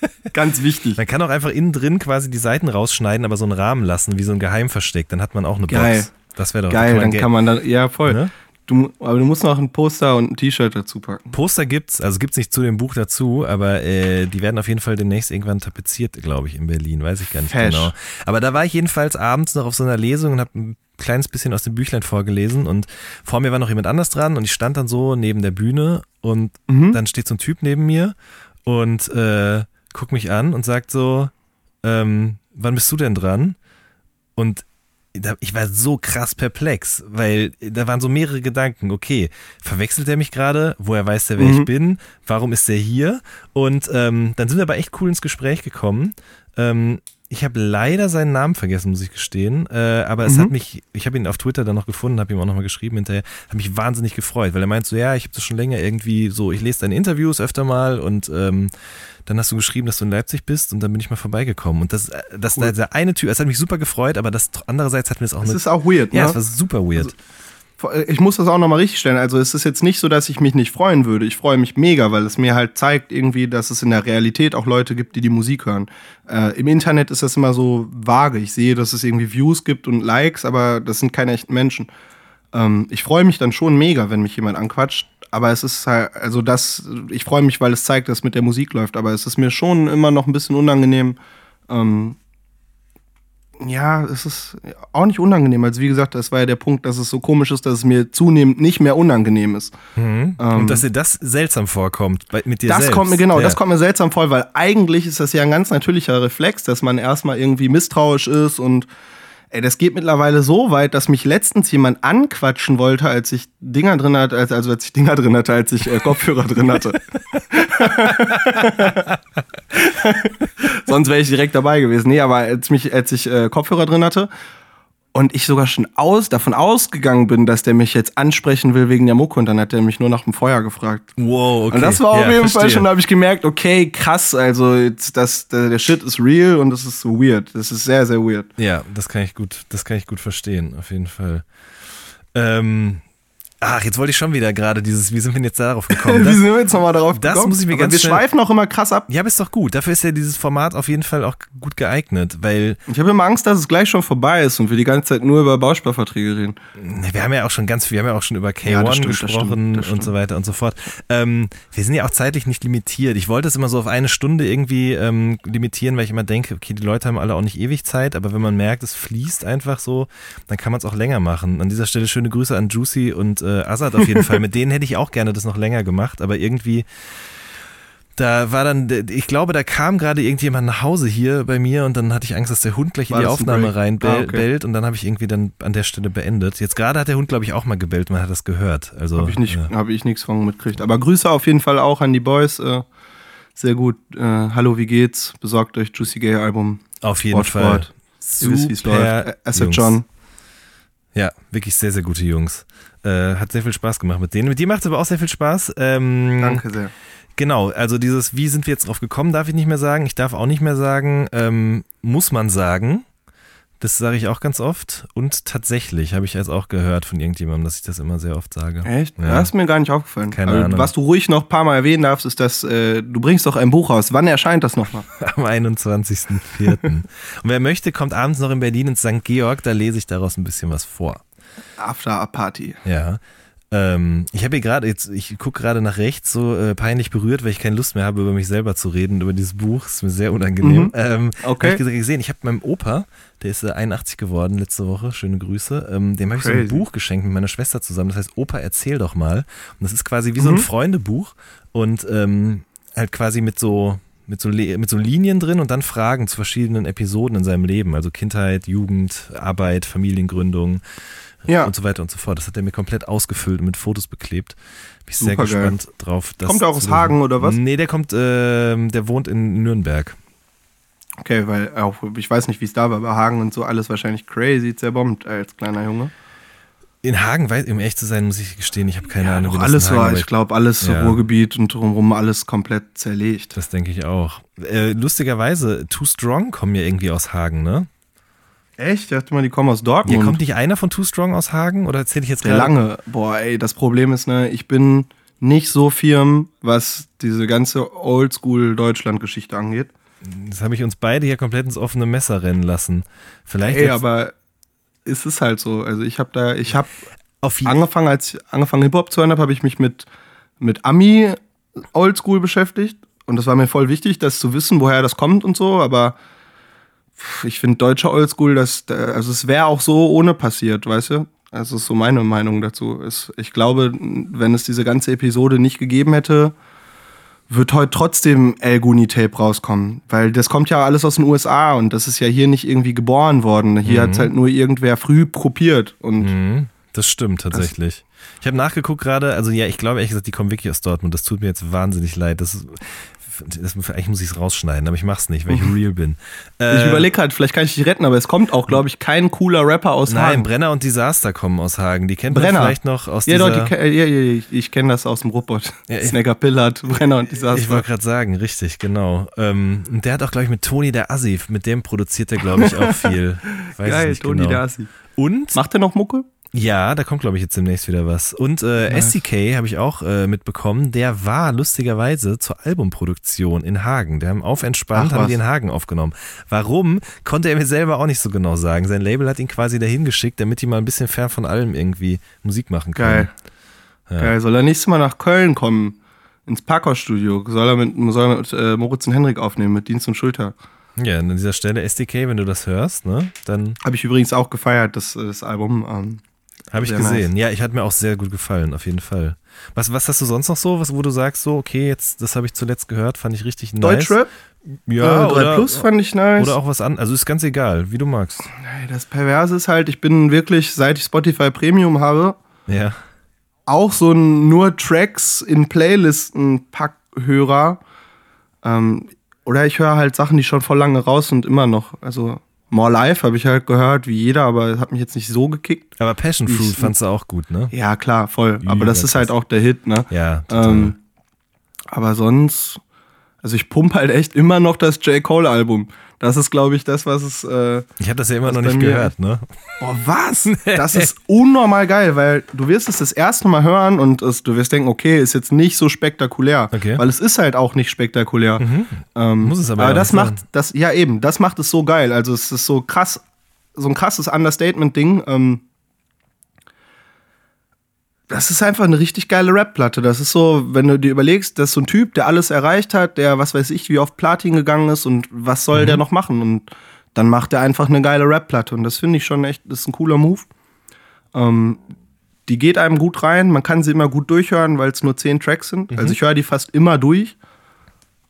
<laughs> Ganz wichtig. Man kann auch einfach innen drin quasi die Seiten rausschneiden, aber so einen Rahmen lassen, wie so ein Geheimversteck. Dann hat man auch eine Geil. Box. Das wäre doch Geil, dann Geld- kann man dann, ja voll. Ne? Du, aber du musst noch ein Poster und ein T-Shirt dazu packen. Poster gibt's, also gibt's nicht zu dem Buch dazu, aber äh, die werden auf jeden Fall demnächst irgendwann tapeziert, glaube ich, in Berlin, weiß ich gar nicht Fesch. genau. Aber da war ich jedenfalls abends noch auf so einer Lesung und habe ein kleines bisschen aus dem Büchlein vorgelesen und vor mir war noch jemand anders dran und ich stand dann so neben der Bühne und Mhm. dann steht so ein Typ neben mir und äh, guckt mich an und sagt so, ähm, wann bist du denn dran? Und ich war so krass perplex, weil da waren so mehrere Gedanken. Okay, verwechselt er mich gerade? Woher weiß der, wer Mhm. ich bin? Warum ist er hier? Und ähm, dann sind wir aber echt cool ins Gespräch gekommen. Ähm, ich habe leider seinen Namen vergessen, muss ich gestehen. Äh, aber es Mhm. hat mich, ich habe ihn auf Twitter dann noch gefunden, habe ihm auch nochmal geschrieben hinterher, hat mich wahnsinnig gefreut, weil er meint so, ja, ich habe das schon länger irgendwie so, ich lese deine Interviews öfter mal und ähm, dann hast du geschrieben, dass du in Leipzig bist und dann bin ich mal vorbeigekommen. Und das, äh, das Cool. der eine Typ, es hat mich super gefreut, aber das andererseits hat mir das auch Das eine, ist auch weird, ja, ne? es war super weird. Ich muss das auch nochmal richtig stellen. Also es ist jetzt nicht so, dass ich mich nicht freuen würde. Ich freue mich mega, weil es mir halt zeigt irgendwie, dass es in der Realität auch Leute gibt, die die Musik hören. Äh, Im Internet ist das immer so vage. Ich sehe, dass es irgendwie Views gibt und Likes, aber das sind keine echten Menschen. Ähm, ich freue mich dann schon mega, wenn mich jemand anquatscht. Aber es ist halt, also das, ich freue mich, weil es zeigt, dass es mit der Musik läuft. Aber es ist mir schon immer noch ein bisschen unangenehm. Ähm, ja, es ist auch nicht unangenehm. Also wie gesagt, das war ja der Punkt, dass es so komisch ist, dass es mir zunehmend nicht mehr unangenehm ist. Mhm. Ähm, und dass dir das seltsam vorkommt bei, mit dir das selbst. kommt mir genau, ja. das kommt mir seltsam vor, weil eigentlich ist das ja ein ganz natürlicher Reflex, dass man erstmal irgendwie misstrauisch ist und ey, das geht mittlerweile so weit, dass mich letztens jemand anquatschen wollte, als ich Dinger drin hatte, als- also als ich Dinger drin hatte, als ich äh, Kopfhörer drin hatte. <laughs> <laughs> Sonst wäre ich direkt dabei gewesen. Nee, aber als, mich, als ich äh, Kopfhörer drin hatte und ich sogar schon aus, davon ausgegangen bin, dass der mich jetzt ansprechen will wegen der Mucke und dann hat er mich nur nach dem Feuer gefragt. Wow, okay. Und das war auf ja, jeden Fall verstehe. schon, da habe ich gemerkt, okay, krass, also jetzt, das, der, der Shit ist real und das ist so weird. Das ist sehr, sehr weird. Ja, das kann ich gut, das kann ich gut verstehen, auf jeden Fall. Ähm, ach, jetzt wollte ich schon wieder gerade dieses, wie sind wir denn jetzt darauf <laughs> gekommen? Wie Das, sind wir jetzt nochmal darauf das gekommen? muss ich mir Aber ganz Wir schnell- schweifen auch immer krass ab. ja, aber ist doch gut. Dafür ist ja dieses Format auf jeden Fall auch gut geeignet, weil Ich habe immer Angst, dass es gleich schon vorbei ist und wir die ganze Zeit nur über Bausparverträge reden. Ne, Wir haben ja auch schon ganz viel, wir haben ja auch schon über K1 Ja, das stimmt, das gesprochen stimmt, das und so weiter und so fort. Ähm, wir sind ja auch zeitlich nicht limitiert. Ich wollte es immer so auf eine Stunde irgendwie ähm, limitieren, weil ich immer denke, okay, die Leute haben alle auch nicht ewig Zeit, aber wenn man merkt, es fließt einfach so, dann kann man es auch länger machen. An dieser Stelle schöne Grüße an Juicy und äh, Azad auf jeden Fall. Mit denen hätte ich auch gerne das noch länger gemacht, aber irgendwie da war dann, ich glaube, da kam gerade irgendjemand nach Hause hier bei mir und dann hatte ich Angst, dass der Hund gleich War in die Aufnahme Break? rein Ah, okay. und dann habe ich irgendwie dann an der Stelle beendet. Jetzt gerade hat der Hund, glaube ich, auch mal gebellt, man hat das gehört. Also Habe ich, nicht, ja. hab ich nichts von mitgekriegt. Aber Grüße auf jeden Fall auch an die Boys. Äh, sehr gut. Äh, Hallo, wie geht's? Besorgt euch Juicy Gay Album. auf jeden Sport, Fall. Sport. Ihr wisst, wie es läuft. Ä- Acid Jungs. John. Ja, wirklich sehr, sehr gute Jungs. Äh, hat sehr viel Spaß gemacht mit denen. Mit dir macht es aber auch sehr viel Spaß. Ähm, Danke sehr. Genau, also dieses, wie sind wir jetzt drauf gekommen, darf ich nicht mehr sagen. Ich darf auch nicht mehr sagen, ähm, muss man sagen. Das sage ich auch ganz oft. Und tatsächlich habe ich jetzt auch gehört von irgendjemandem, dass ich das immer sehr oft sage. Echt? Ja. Das ist mir gar nicht aufgefallen. Keine Also, Ahnung. Was du ruhig noch ein paar Mal erwähnen darfst, ist, dass äh, du bringst doch ein Buch raus. Wann erscheint das nochmal? <laughs> Am 21.04. Und wer möchte, kommt abends noch in Berlin ins St. Georg, da lese ich daraus ein bisschen was vor. After a Party. Ja. Ähm, ich habe hier gerade jetzt, ich gucke gerade nach rechts, so äh, peinlich berührt, weil ich keine Lust mehr habe, über mich selber zu reden, über dieses Buch. ist mir sehr unangenehm. Mhm. Ähm, Okay. Hab ich gesehen, ich habe meinem Opa, der ist äh, 81 geworden letzte Woche, schöne Grüße, ähm, dem habe ich so ein. Buch geschenkt mit meiner Schwester zusammen. Das heißt, Opa, erzähl doch mal. Und das ist quasi wie so ein Mhm. Freundebuch und ähm, halt quasi mit so mit so, mit so Linien drin und dann Fragen zu verschiedenen Episoden in seinem Leben, also Kindheit, Jugend, Arbeit, Familiengründung, Ja. und so weiter und so fort. Das hat er mir komplett ausgefüllt und mit Fotos beklebt. Bin ich sehr gespannt drauf. das Kommt er auch aus. Hagen oder was? Nee, der kommt, ähm, der wohnt in Nürnberg. Okay, weil auch, ich weiß nicht, wie es da war, aber Hagen und so alles wahrscheinlich crazy zerbombt als kleiner Junge. In Hagen, um ehrlich zu sein, muss ich gestehen, ich habe keine Ahnung, Auch wie alles war, ich glaube, alles Ja. Ruhrgebiet und drumherum alles komplett zerlegt. Das denke ich auch. Äh, lustigerweise, Too Strong kommen ja irgendwie aus Hagen, ne? Echt? Ich dachte mal, die kommen aus Hier Dortmund. kommt nicht einer von Too Strong aus Hagen oder erzähle ich jetzt gerade? lange. Boah, ey, das Problem ist, ne, ich bin nicht so firm, was diese ganze Oldschool-Deutschland-Geschichte angeht. Das habe ich uns beide hier komplett ins offene Messer rennen lassen. Vielleicht Ey, aber es ist halt so. Also ich habe da, ich habe angefangen, als ich angefangen Hip-Hop zu hören habe, habe ich mich mit, mit Ami Oldschool beschäftigt. Und das war mir voll wichtig, das zu wissen, woher das kommt und so. Aber ich finde deutsche Oldschool, das, da- also es wäre auch so ohne passiert, weißt du? Also ist so meine Meinung dazu. Es, ich glaube, wenn es diese ganze Episode nicht gegeben hätte, wird heute trotzdem El Guni Tape rauskommen. Weil das kommt ja alles aus den USA und das ist ja hier nicht irgendwie geboren worden. Hier hat's halt nur irgendwer früh kopiert. Und Mhm, das stimmt tatsächlich. Ich habe nachgeguckt gerade, also ja, ich glaube ehrlich gesagt, die kommen wirklich aus Dortmund. Das tut mir jetzt wahnsinnig leid. Das ist, das, eigentlich muss ich es rausschneiden, aber ich mach's nicht, weil ich real bin. Ich Äh, überlege halt, vielleicht kann ich dich retten, aber es kommt auch, glaube ich, kein cooler Rapper aus Nein, Hagen. Brenner und Disaster kommen aus Hagen. Die kennt man Brenner. vielleicht noch aus Ja, dieser... doch, die, ja, ja, ja, ich kenne das aus dem Ruppert. Ja, ich- Snacker Pillard, Brenner und dieser. Ich wollte gerade sagen, richtig, genau. Ähm, und der hat auch, glaube ich, mit Toni der Assi, mit dem produziert er, glaube ich, auch viel. <laughs> Weiß Geil, Toni genau. der Assi. Und Macht er noch Mucke? Ja, da kommt, glaube ich, jetzt demnächst wieder was. Und äh, SDK habe ich auch äh, mitbekommen, der war lustigerweise zur Albumproduktion in Hagen. Der haben auf entspannt, Ach, haben die in Hagen aufgenommen. Warum, konnte er mir selber auch nicht so genau sagen. Sein Label hat ihn quasi dahin geschickt, damit die mal ein bisschen fern von allem irgendwie Musik machen können. Geil. Geil. Soll er nächstes Mal nach Köln kommen? Ins Parkhausstudio? Soll er mit, soll er mit äh, Moritz und Henrik aufnehmen, mit Dienst und Schulter? Ja, an dieser Stelle SDK, wenn du das hörst, ne, dann Habe ich übrigens auch gefeiert, das, das Album. Ähm, habe ich gesehen. Ja, ich hat mir auch sehr gut gefallen, auf jeden Fall. Was, was hast du sonst noch so, was, wo du sagst, so, okay, jetzt, das habe ich zuletzt gehört, fand ich richtig nice. Deutschrap? Ja, äh, 3 oder, Plus fand ich nice. oder auch was an. Also ist ganz egal, wie du magst. Das Perverse ist halt, ich bin wirklich, seit ich Spotify Premium habe, Ja. auch so ein nur Tracks in Playlisten Packhörer. Ähm, oder ich höre halt Sachen, die schon vor lange raus sind, immer noch. Also More Life habe ich halt gehört, wie jeder, aber hat mich jetzt nicht so gekickt. Aber Passion Fruit Ich- fandst du auch gut, ne? Ja, klar, voll. Aber das ist halt auch der Hit, ne? Ja, total. Ähm, aber sonst, also ich pump halt echt immer noch das J. Cole-Album. Das ist, glaube ich, das, was es. Äh, ich habe das ja immer noch nicht gehört, ne? Boah, was? <laughs> Das ist unnormal geil, weil du wirst es das erste Mal hören und es, du wirst denken, okay, ist jetzt nicht so spektakulär. Okay. Mhm. Weil es ist halt auch nicht spektakulär. Ähm, Muss es aber ja aber auch das macht, das, ja eben, das macht es so geil. Also es ist so krass, so ein krasses Understatement-Ding. Ähm, das ist einfach eine richtig geile Rap-Platte. Das ist so, wenn du dir überlegst, das ist so ein Typ, der alles erreicht hat, der, was weiß ich, wie oft Platin gegangen ist und was soll der noch machen? Und dann macht er einfach eine geile Rap-Platte. Und das finde ich schon echt, das ist ein cooler Move. Ähm, die geht einem gut rein, man kann sie immer gut durchhören, weil es nur zehn Tracks sind. Also ich höre die fast immer durch.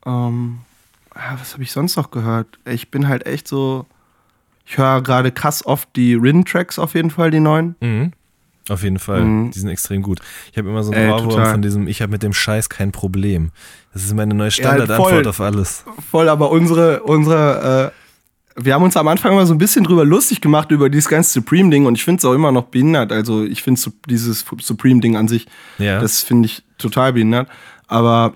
Ähm, ja, was habe ich sonst noch gehört? Ich bin halt echt so. Ich höre gerade krass oft die Rin-Tracks auf jeden Fall, die neuen. Mhm. Auf jeden Fall. Mhm. Die sind extrem gut. Ich habe immer so Ey, Ohrwurm total. von diesem, ich habe mit dem Scheiß kein Problem. Das ist meine neue Ja, Standardantwort voll. auf alles. Voll, aber unsere, unsere, äh, wir haben uns am Anfang immer so ein bisschen drüber lustig gemacht über dieses ganze Supreme-Ding und ich finde es auch immer noch behindert. Also ich finde dieses Supreme-Ding an sich, Ja. das finde ich total behindert. Aber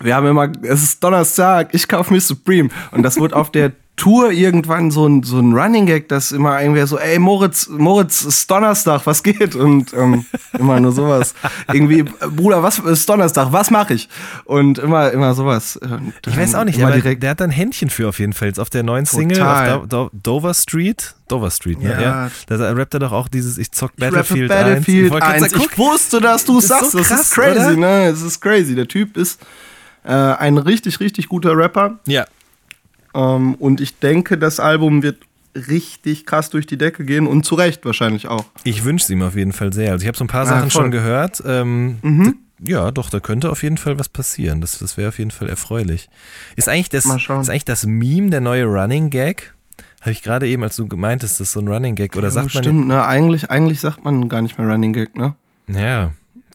wir haben immer, es ist Donnerstag, ich kaufe mir Supreme. Und das wird auf der Tour irgendwann so ein, so ein Running Gag, dass immer irgendwer so, ey Moritz, Moritz, ist Donnerstag, was geht? Und ähm, immer nur sowas. Irgendwie, Bruder, was ist Donnerstag, was mache ich? Und immer, immer sowas. Und Ich weiß auch nicht, aber direkt der hat da ein Händchen für auf jeden Fall. Jetzt auf der neuen Single, Total. auf Do Do Dover Street. Dover Street, ne? Ja. Ja. Da rappt er doch auch dieses Ich zock Ich Battlefield, Battlefield 1. Ich grad 1. sagen, Ich guck, wusste, dass du es Das sagst. so das krass, ist crazy, oder? ne? Es ist crazy. Der Typ ist äh, ein richtig, richtig guter Rapper. Ja. Ähm, und ich denke, das Album wird richtig krass durch die Decke gehen und zu Recht wahrscheinlich auch. Ich wünsche es ihm auf jeden Fall sehr. Also ich habe so ein paar Sachen voll. schon gehört. Ähm, Mhm. Ja, doch, da könnte auf jeden Fall was passieren. Das, das wäre auf jeden Fall erfreulich. Ist eigentlich, das, ist eigentlich das Meme der neue Running Gag? Habe ich gerade eben, als du gemeintest, das ist so ein Running Gag. Oder Ja, sagt man. stimmt, ne? Eigentlich, eigentlich sagt man gar nicht mehr Running Gag, ne? Ja,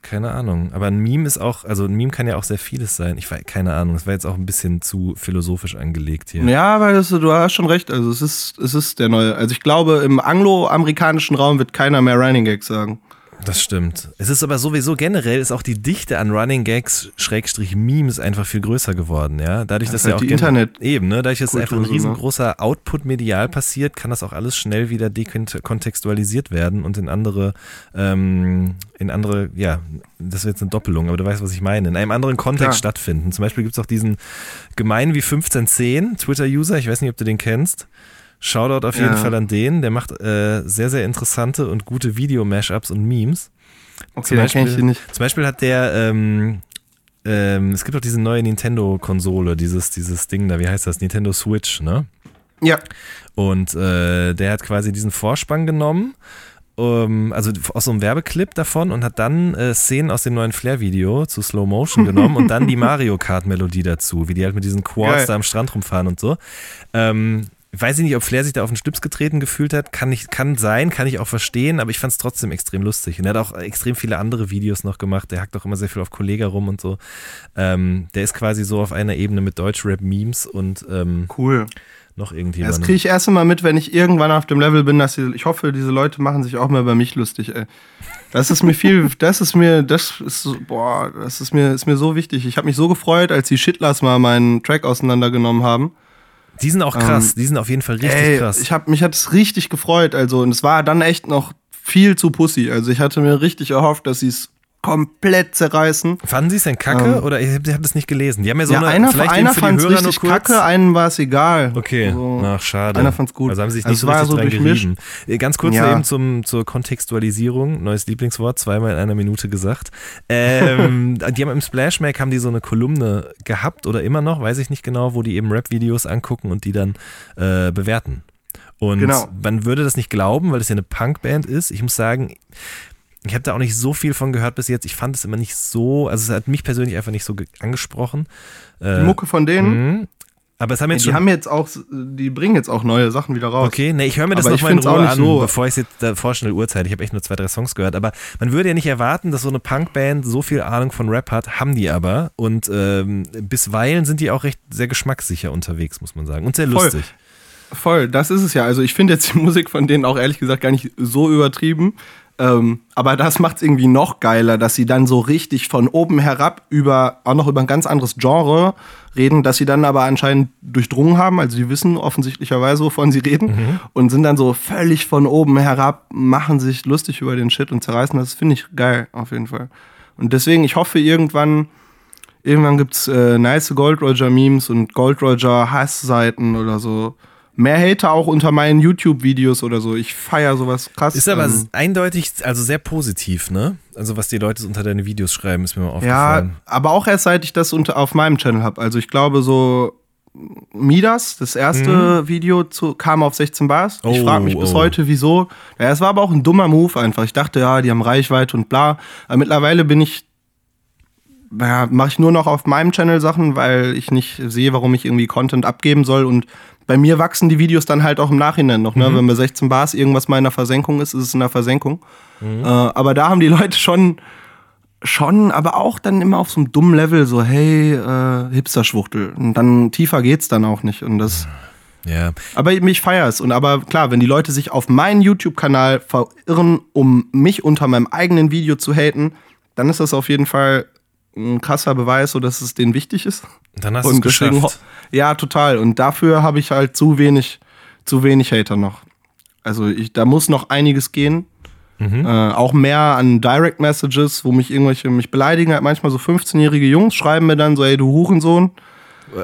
keine Ahnung. Aber ein Meme ist auch, also ein Meme kann ja auch sehr vieles sein. Ich weiß, keine Ahnung. Das war jetzt auch ein bisschen zu philosophisch angelegt hier. Ja, aber das, du hast schon recht. Also es ist, es ist der neue. Also ich glaube, im angloamerikanischen Raum wird keiner mehr Running Gag sagen. Das stimmt. Es ist aber sowieso generell ist auch die Dichte an Running Gags Schrägstrich Memes einfach viel größer geworden, ja. Dadurch, dass Das ist ja halt auch die Internet- eben, ne, dadurch, dass einfach ein Kultur ne? riesengroßer Output medial passiert, kann das auch alles schnell wieder dekontextualisiert werden und in andere, ähm, in andere, ja, das wird jetzt eine Doppelung, aber du weißt, was ich meine, in einem anderen Kontext Klar. stattfinden. Zum Beispiel gibt es auch diesen gemein wie 1510 Twitter-User, ich weiß nicht, ob du den kennst. Shoutout auf jeden Ja. Fall an den. Der macht äh, sehr, sehr interessante und gute Video-Mashups und Memes. Okay, Zum kenne ich Beispiel- die nicht. Zum Beispiel hat der, ähm, ähm, es gibt auch diese neue Nintendo-Konsole, dieses, dieses Ding da, wie heißt das? Nintendo Switch, ne? Ja, Und äh, der hat quasi diesen Vorspann genommen, ähm, also aus so einem Werbeclip davon und hat dann äh, Szenen aus dem neuen Flair-Video zu Slow Motion <laughs> genommen und dann die Mario Kart-Melodie dazu, wie die halt mit diesen Quads Geil. da am Strand rumfahren und so. Ähm, weiß ich nicht, ob Flair sich da auf den Schlips getreten gefühlt hat. Kann, nicht, kann sein, kann ich auch verstehen, aber ich fand es trotzdem extrem lustig. Und er hat auch extrem viele andere Videos noch gemacht. Der hackt auch immer sehr viel auf Kollega rum und so. Ähm, der ist quasi so auf einer Ebene mit Deutschrap-Memes und ähm, cool. noch Das irgendjemandem. kriege ich erst mal mit, wenn ich irgendwann auf dem Level bin, dass sie, ich hoffe, diese Leute machen sich auch mal über mich lustig, ey. Das ist mir viel, <laughs> das ist mir, das ist, so- boah, das ist mir, ist mir so wichtig. Ich habe mich so gefreut, als die Shitlers mal meinen Track auseinandergenommen haben. Die sind auch krass, die sind auf jeden Fall richtig Ähm, Ey, krass. ich hab, mich hat es richtig gefreut, also, und es war dann echt noch viel zu pussy. Also ich hatte mir richtig erhofft, dass sie es komplett zerreißen. Fanden sie es denn kacke oder ich habe hab das nicht gelesen? Die haben ja so ja, eine, einer, vielleicht einer fand es richtig kacke, einem war es egal. Okay, So. ach schade. einer fand's gut. Also haben sie sich Also nicht so es war richtig so dran gerieben. Äh, Ganz kurz Ja. eben zum, zur Kontextualisierung, neues Lieblingswort, zweimal in einer Minute gesagt. Ähm, <laughs> die haben im Splashmack haben die so eine Kolumne gehabt oder immer noch, weiß ich nicht genau, wo die eben Rap-Videos angucken und die dann äh, bewerten. Und Genau. man würde das nicht glauben, weil das ja eine Punkband ist. Ich muss sagen, ich habe da auch nicht so viel von gehört bis jetzt. Ich fand es immer nicht so, also es hat mich persönlich einfach nicht so ge- angesprochen. Äh, Die Mucke von denen, Mhm. Aber es haben jetzt die schon. haben jetzt auch, die bringen jetzt auch neue Sachen wieder raus. Okay, ne, ich höre mir das nochmal in Ruhe nicht an, so- bevor ich jetzt davor schnell Uhrzeit. Ich habe echt nur zwei, drei Songs gehört, aber man würde ja nicht erwarten, dass so eine Punkband so viel Ahnung von Rap hat, haben die aber. Und ähm, bisweilen sind die auch recht sehr geschmackssicher unterwegs, muss man sagen. Und sehr Voll. lustig. Voll, das ist es ja. Also ich finde jetzt die <laughs> Musik von denen auch ehrlich gesagt gar nicht so übertrieben. Ähm, aber das macht es irgendwie noch geiler, dass sie dann so richtig von oben herab über, auch noch über ein ganz anderes Genre reden, dass sie dann aber anscheinend durchdrungen haben. Also die wissen offensichtlicherweise, wovon sie reden. Und sind dann so völlig von oben herab, machen sich lustig über den Shit und zerreißen. Das finde ich geil, auf jeden Fall. Und deswegen, ich hoffe irgendwann, irgendwann gibt's äh, nice Gold Roger Memes und Gold Roger Hassseiten oder so. Mehr Hater auch unter meinen YouTube-Videos oder so. Ich feier sowas krass. Ist aber ähm, eindeutig, also sehr positiv, ne? Also was die Leute unter deine Videos schreiben, ist mir mal ja, aufgefallen. aber auch erst seit ich das unter, auf meinem Channel habe. Also ich glaube so Midas, das erste Video zu, kam auf 16 Bars. ich Mhm. Oh, frage mich bis oh. heute, wieso. Ja, es war aber auch ein dummer Move einfach. Ich dachte, ja, die haben Reichweite und bla. Aber mittlerweile bin ich ja, mache ich nur noch auf meinem Channel Sachen, weil ich nicht sehe, warum ich irgendwie Content abgeben soll. Und bei mir wachsen die Videos dann halt auch im Nachhinein noch. Ne? Wenn bei 16 Bars irgendwas mal in der Versenkung ist, ist es in der Versenkung. Äh, aber da haben die <laughs> Leute schon, schon, aber auch dann immer auf so einem dummen Level, so, hey, äh, Hipster-Schwuchtel. Und dann tiefer geht's dann auch nicht. Und das. Ja. Aber mich feiert's. Und aber klar, wenn die Leute sich auf meinen YouTube-Kanal verirren, um mich unter meinem eigenen Video zu haten, dann ist das auf jeden Fall ein krasser Beweis, so dass es denen wichtig ist. Dann hast du es geschafft. ja, total. Und dafür habe ich halt zu wenig, zu wenig Hater noch. Also ich, da muss noch einiges gehen. Mhm. Äh, auch mehr an Direct Messages, wo mich irgendwelche mich beleidigen. Halt manchmal so 15-jährige Jungs schreiben mir dann so, ey, du Hurensohn.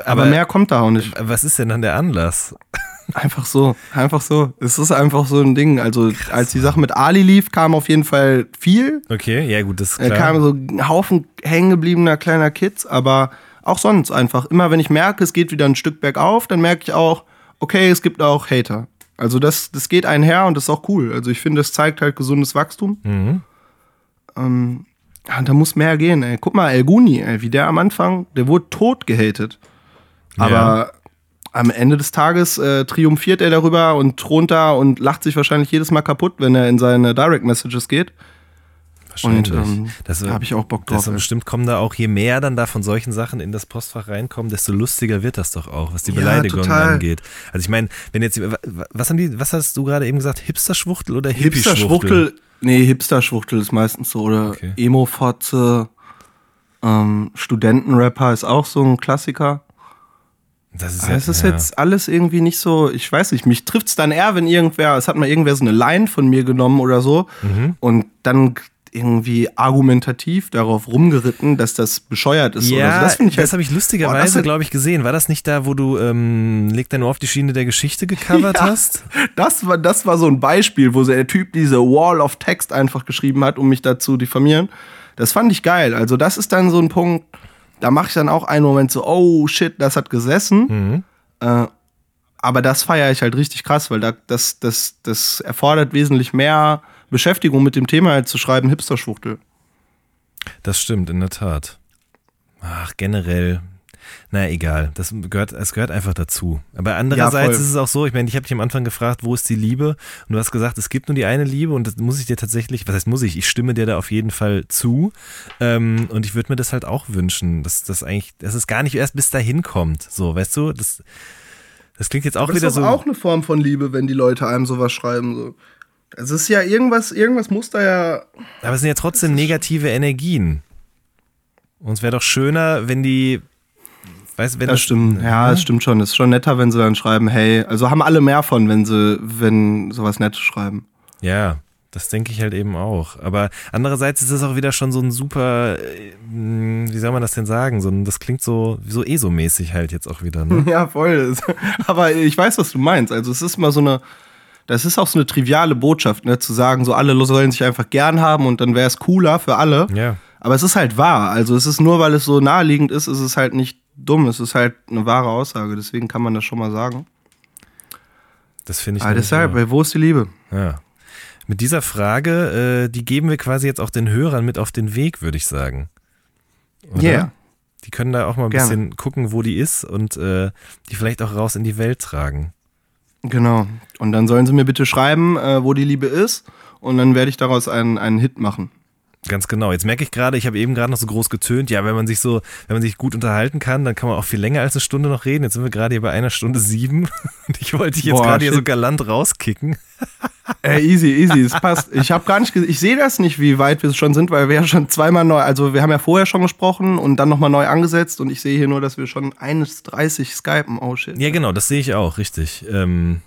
Aber, mehr kommt da auch nicht. Was ist denn dann der Anlass? Einfach so, einfach so. Es ist einfach so ein Ding. Also als die Sache mit Ali lief, kam auf jeden Fall viel. Okay, ja gut, das ist Da klar. kamen so ein Haufen hängengebliebener kleiner Kids, aber auch sonst einfach. Immer wenn ich merke, es geht wieder ein Stück bergauf, dann merke ich auch, okay, es gibt auch Hater. Also das, das geht einher und das ist auch cool. Also ich finde, es zeigt halt gesundes Wachstum. Mhm. Ähm, ja, da muss mehr gehen, ey. Guck mal, El Guni, ey, wie der am Anfang, der wurde tot gehatet. Aber, am Ende des Tages äh, triumphiert er darüber und thront da und lacht sich wahrscheinlich jedes Mal kaputt, wenn er in seine Direct Messages geht. Wahrscheinlich. Und ähm, Das, da habe ich auch Bock Das drauf. ey. bestimmt kommen da auch, je mehr dann da von solchen Sachen in das Postfach reinkommen, desto lustiger wird das doch auch, was die Ja, Beleidigung total. angeht. Also ich meine, wenn jetzt, was haben die, was hast du gerade eben gesagt, Hipster-Schwuchtel oder Hippie-Schwuchtel? Hipster-Schwuchtel, nee, Hipster-Schwuchtel ist meistens so. Oder Okay. Emo-Fotze, ähm, Studentenrapper ist auch so ein Klassiker. Das ist, ja, es ist ja. jetzt alles irgendwie nicht so, ich weiß nicht, mich trifft es dann eher, wenn irgendwer, es hat mal irgendwer so eine Line von mir genommen oder so Mhm. und dann irgendwie argumentativ darauf rumgeritten, dass das bescheuert ist. oder Ja, so. Das finde ich halt, habe ich lustigerweise, das glaube ich, gesehen. War das nicht da, wo du ähm, Leg dein Ohr auf die Schiene der Geschichte gecovert <laughs> Ja. hast? Das war, das war so ein Beispiel, wo der Typ diese Wall of Text einfach geschrieben hat, um mich dazu zu diffamieren. Das fand ich geil. Also, das ist dann so ein Punkt, da mache ich dann auch einen Moment so, oh shit, das hat gesessen. Mhm. Äh, aber das feiere ich halt richtig krass, weil da, das, das, das erfordert wesentlich mehr Beschäftigung mit dem Thema, als zu schreiben Hipster-Schwuchtel. Das stimmt, in der Tat. Ach, generell. Na egal, das gehört, es gehört einfach dazu. Aber andererseits voll. ist es auch so, ich meine, ich habe dich am Anfang gefragt, wo ist die Liebe? Und du hast gesagt, es gibt nur die eine Liebe und das muss ich dir tatsächlich, was heißt muss ich, ich stimme dir da auf jeden Fall zu. Ähm, und ich würde mir das halt auch wünschen, dass das eigentlich, dass es gar nicht erst bis dahin kommt. So, weißt du, das, das klingt jetzt auch Das wieder ist doch so. auch eine Form von Liebe, wenn die Leute einem sowas schreiben. So. Es ist ja irgendwas, irgendwas muss da ja. Aber es sind ja trotzdem negative Energien. Und es wäre doch schöner, wenn die, weißt, wenn Das stimmt, ja, das stimmt schon. Es ist schon netter, wenn sie dann schreiben, hey, also haben alle mehr von, wenn sie, wenn sowas Nettes schreiben. Ja, das denke ich halt eben auch. Aber andererseits ist es auch wieder schon so ein super, äh, wie soll man das denn sagen? So ein, das klingt so, so ESO-mäßig halt jetzt auch wieder. Ne? <laughs> Ja, voll. <laughs> Aber ich weiß, was du meinst. Also es ist mal so eine, das ist auch so eine triviale Botschaft, ne, zu sagen, so alle sollen sich einfach gern haben und dann wäre es cooler für alle. Ja, Aber es ist halt wahr. Also es ist nur, weil es so naheliegend ist, ist es halt nicht dumm. Es ist halt eine wahre Aussage. Deswegen kann man das schon mal sagen. das finde ich. Aber deshalb, weil wo ist die Liebe? Ja. Mit dieser Frage, äh, die geben wir quasi jetzt auch den Hörern mit auf den Weg, würde ich sagen. Oder? Yeah. Die können da auch mal ein Gerne. bisschen gucken, wo die ist und äh, die vielleicht auch raus in die Welt tragen. Genau. Und dann sollen sie mir bitte schreiben, äh, wo die Liebe ist. Und dann werde ich daraus einen, einen Hit machen. Ganz genau. Jetzt merke ich gerade, ich habe eben gerade noch so groß getönt. Ja, wenn man sich so, wenn man sich gut unterhalten kann, dann kann man auch viel länger als eine Stunde noch reden. Jetzt sind wir gerade hier bei einer Stunde sieben. <laughs> Und ich wollte dich jetzt Boah, gerade hier so shit. galant rauskicken. <laughs> Äh, easy, easy, es passt. Ich habe gar nicht, ich sehe das nicht, wie weit wir schon sind, weil wir ja schon zweimal neu, also wir haben ja vorher schon gesprochen und dann nochmal neu angesetzt und ich sehe hier nur, dass wir schon 1,30 skypen. Oh shit. Ja, genau, das sehe ich auch, richtig. Ähm,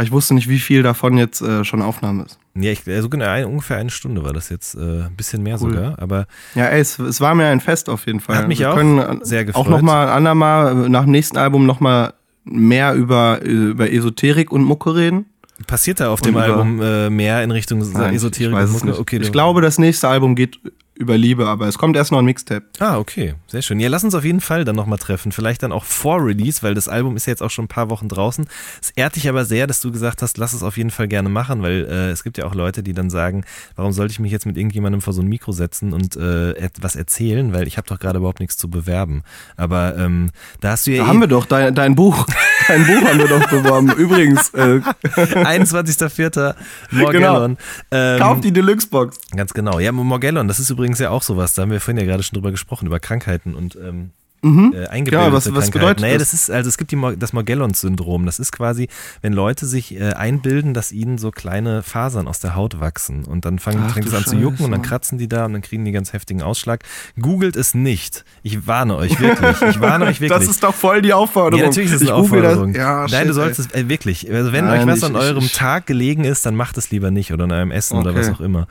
ich wusste nicht, wie viel davon jetzt äh, schon Aufnahme ist. Ja, ich, also genau, ein, ungefähr eine Stunde war das jetzt, äh, ein bisschen mehr Cool. sogar. Aber Ja, ey, es, es war mir ein Fest auf jeden Fall. Hat mich wir auch können äh, sehr gefreut. Auch nochmal ein andermal, äh, nach dem nächsten Album nochmal mehr über, äh, über Esoterik und Mucke reden. passiert da auf dem Und über- Album äh, mehr in Richtung Nein, Esoterik? ich und es Mucke? Okay, ich glaube, das nächste Album geht über Liebe, aber es kommt erst noch ein Mixtape. Ah, okay, sehr schön. Ja, lass uns auf jeden Fall dann nochmal treffen. Vielleicht dann auch vor Release, weil das Album ist ja jetzt auch schon ein paar Wochen draußen. Es ehrt dich aber sehr, dass du gesagt hast, lass es auf jeden Fall gerne machen, weil äh, es gibt ja auch Leute, die dann sagen, warum sollte ich mich jetzt mit irgendjemandem vor so ein Mikro setzen und äh, etwas erzählen, weil ich habe doch gerade überhaupt nichts zu bewerben. Aber ähm, da hast du ja Da eh haben wir doch dein, dein Buch. Dein Buch haben wir doch beworben. Übrigens, äh, 21.04. Morgellon. Ähm, kauf die Deluxe-Box. Ganz genau. Ja, Morgellon, das ist übrigens ja auch sowas. Da haben wir vorhin ja gerade schon drüber gesprochen, über Krankheiten und ähm, äh, eingebildete Genau, was- was Krankheiten. bedeutet naja, das? das ist, also es gibt die, das Morgellons-Syndrom. Das ist quasi, wenn Leute sich äh, einbilden, dass ihnen so kleine Fasern aus der Haut wachsen. Und dann fangen, fängt es an zu jucken und dann kratzen die da und dann kriegen die ganz heftigen Ausschlag. Googelt es nicht. Ich warne euch wirklich. Ich warne euch wirklich. Das ist doch voll die Aufforderung. Ja, natürlich ist es eine Aufforderung. Ja, Nein, du sollst es äh, wirklich. Also wenn Nein, euch was ich- an eurem ich- Tag gelegen ist, dann macht es lieber nicht oder an eurem Essen oder Okay. was auch immer.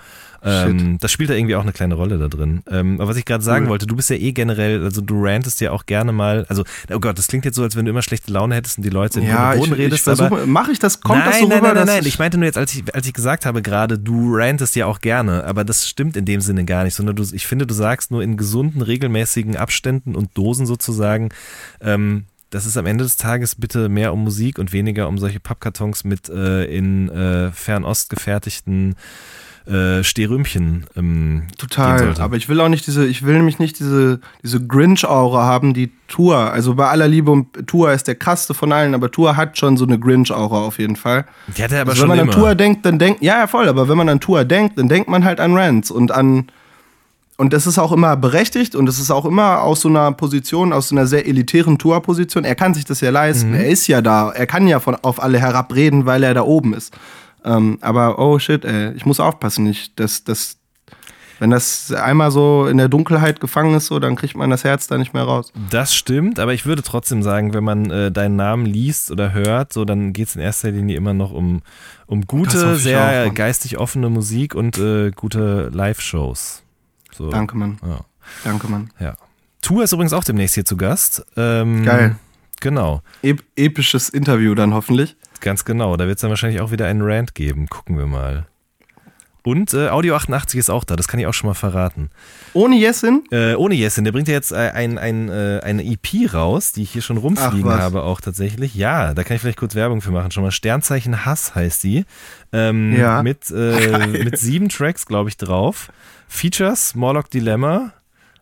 Ähm, das spielt da irgendwie auch eine kleine Rolle da drin. Ähm, aber was ich gerade sagen Cool. wollte, du bist ja eh generell, also du rantest ja auch gerne mal, also oh Gott, das klingt jetzt so, als wenn du immer schlechte Laune hättest und die Leute in Ja, den ich, Boden ich redest, aber versuche, mache ich das, kommt nein, das so nein, rüber, nein, nein, nein. Ich meinte nur jetzt, als ich, als ich gesagt habe gerade, du rantest ja auch gerne, aber das stimmt in dem Sinne gar nicht, sondern du, ich finde, du sagst nur in gesunden, regelmäßigen Abständen und Dosen sozusagen, ähm, dass es am Ende des Tages bitte mehr um Musik und weniger um solche Pappkartons mit äh, in äh, Fernost gefertigten äh, Stehrümchen ähm, Total. Aber ich will auch nicht diese, ich will nämlich nicht diese, diese Grinch-Aura haben, die Tour. Also bei aller Liebe und Tour ist der krasseste von allen, aber Tour hat schon so eine Grinch-Aura auf jeden Fall. die hat er aber Also schon wenn man immer. an Tour denkt, dann denkt, ja, ja, voll, aber wenn man an Tour denkt, dann denkt man halt an Rants und an, und das ist auch immer berechtigt und das ist auch immer aus so einer Position, aus so einer sehr elitären Tour-Position. Er kann sich das ja leisten. Mhm. Er ist ja da. Er kann ja von, auf alle herabreden, weil er da oben ist. Ähm, aber oh shit, ey, ich muss aufpassen. Ich, das, das, wenn das einmal so in der Dunkelheit gefangen ist, so, dann kriegt man das Herz da nicht mehr raus. Das stimmt, aber ich würde trotzdem sagen, wenn man äh, deinen Namen liest oder hört, so dann geht es in erster Linie immer noch um, um gute, sehr auch, geistig offene Musik und äh, gute Live-Shows. So. Danke, Mann. Ja. Danke, Mann. ja. Tour ist übrigens auch demnächst hier zu Gast. Ähm, Geil. Genau, Ep episches Interview dann hoffentlich. Ganz genau. Da wird es dann wahrscheinlich auch wieder einen Rant geben. Gucken wir mal. Und äh, Audio 88 ist auch da, das kann ich auch schon mal verraten. Ohne Jessin? Äh, ohne Jessin, der bringt ja jetzt äh, ein, ein, äh, eine EP raus, die ich hier schon rumfliegen Ach, habe, auch tatsächlich. Ja, da kann ich vielleicht kurz Werbung für machen. Schon mal Sternzeichen Hass heißt die. Ähm, Ja. Mit, äh, <laughs> mit sieben Tracks, glaube ich, drauf. Features, Morlock Dilemma,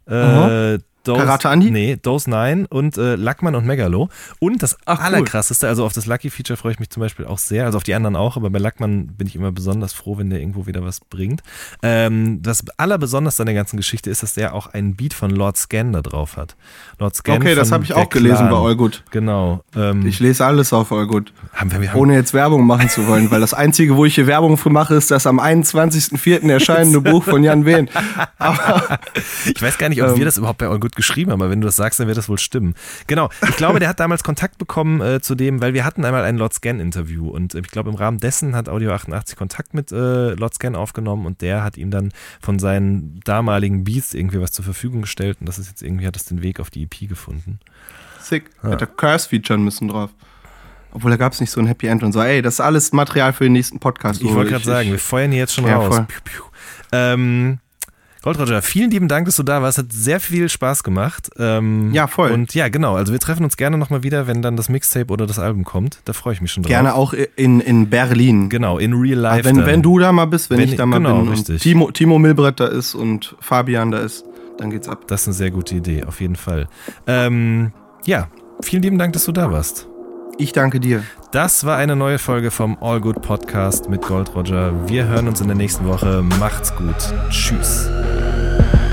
äh, Dose, Karate Andi? Nee, Dose 9 und äh, Lackmann und Megalo. Und das Ach, cool. allerkrasseste, also auf das Lucky-Feature freue ich mich zum Beispiel auch sehr, also auf die anderen auch, aber bei Lackmann bin ich immer besonders froh, wenn der irgendwo wieder was bringt. Ähm, das allerbesonderste an der ganzen Geschichte ist, dass der auch einen Beat von Lord Scan da drauf hat. Lord Scan Okay, das habe ich auch gelesen Clan. bei Allgood. Genau. Ähm, Ich lese alles auf Allgood. haben wir, haben, Ohne jetzt Werbung machen zu wollen, weil das Einzige, wo ich hier Werbung für mache, ist das am 21.04. erscheinende <laughs> Buch von Jan Wehn. Aber <laughs> Ich weiß gar nicht, ob Ähm. wir das überhaupt bei All Good geschrieben aber wenn du das sagst, dann wird das wohl stimmen. Genau. Ich glaube, der hat <laughs> damals Kontakt bekommen äh, zu dem, weil wir hatten einmal ein Lord Scan Interview und äh, ich glaube, im Rahmen dessen hat Audio 88 Kontakt mit äh, Lord Scan aufgenommen und der hat ihm dann von seinen damaligen Beats irgendwie was zur Verfügung gestellt und das ist jetzt irgendwie, hat das den Weg auf die EP gefunden. sick. Hätte Curse featuren müssen drauf. Obwohl, da gab es nicht so ein Happy End und so. Ey, das ist alles Material für den nächsten Podcast. Ich wollte gerade sagen, wir feuern hier jetzt schon Ja, raus. voll. Piu, piu. Ähm, Gold Roger, vielen lieben Dank, dass du da warst. Hat sehr viel Spaß gemacht. Ähm, Ja, voll. Und ja, genau. Also wir treffen uns gerne nochmal wieder, wenn dann das Mixtape oder das Album kommt. Da freue ich mich schon drauf. Gerne auch in, in Berlin. Genau, in real life. Wenn, dann. wenn du da mal bist, wenn, Wenn ich da mal genau, bin richtig. und Timo, Timo Milbrett da ist und Fabian da ist, dann geht's ab. Das ist eine sehr gute Idee, auf jeden Fall. Ähm, ja, vielen lieben Dank, dass du da warst. Ich danke dir. Das war eine neue Folge vom All Good Podcast mit Gold Roger. Wir hören uns in der nächsten Woche. Macht's gut. Tschüss. Bye.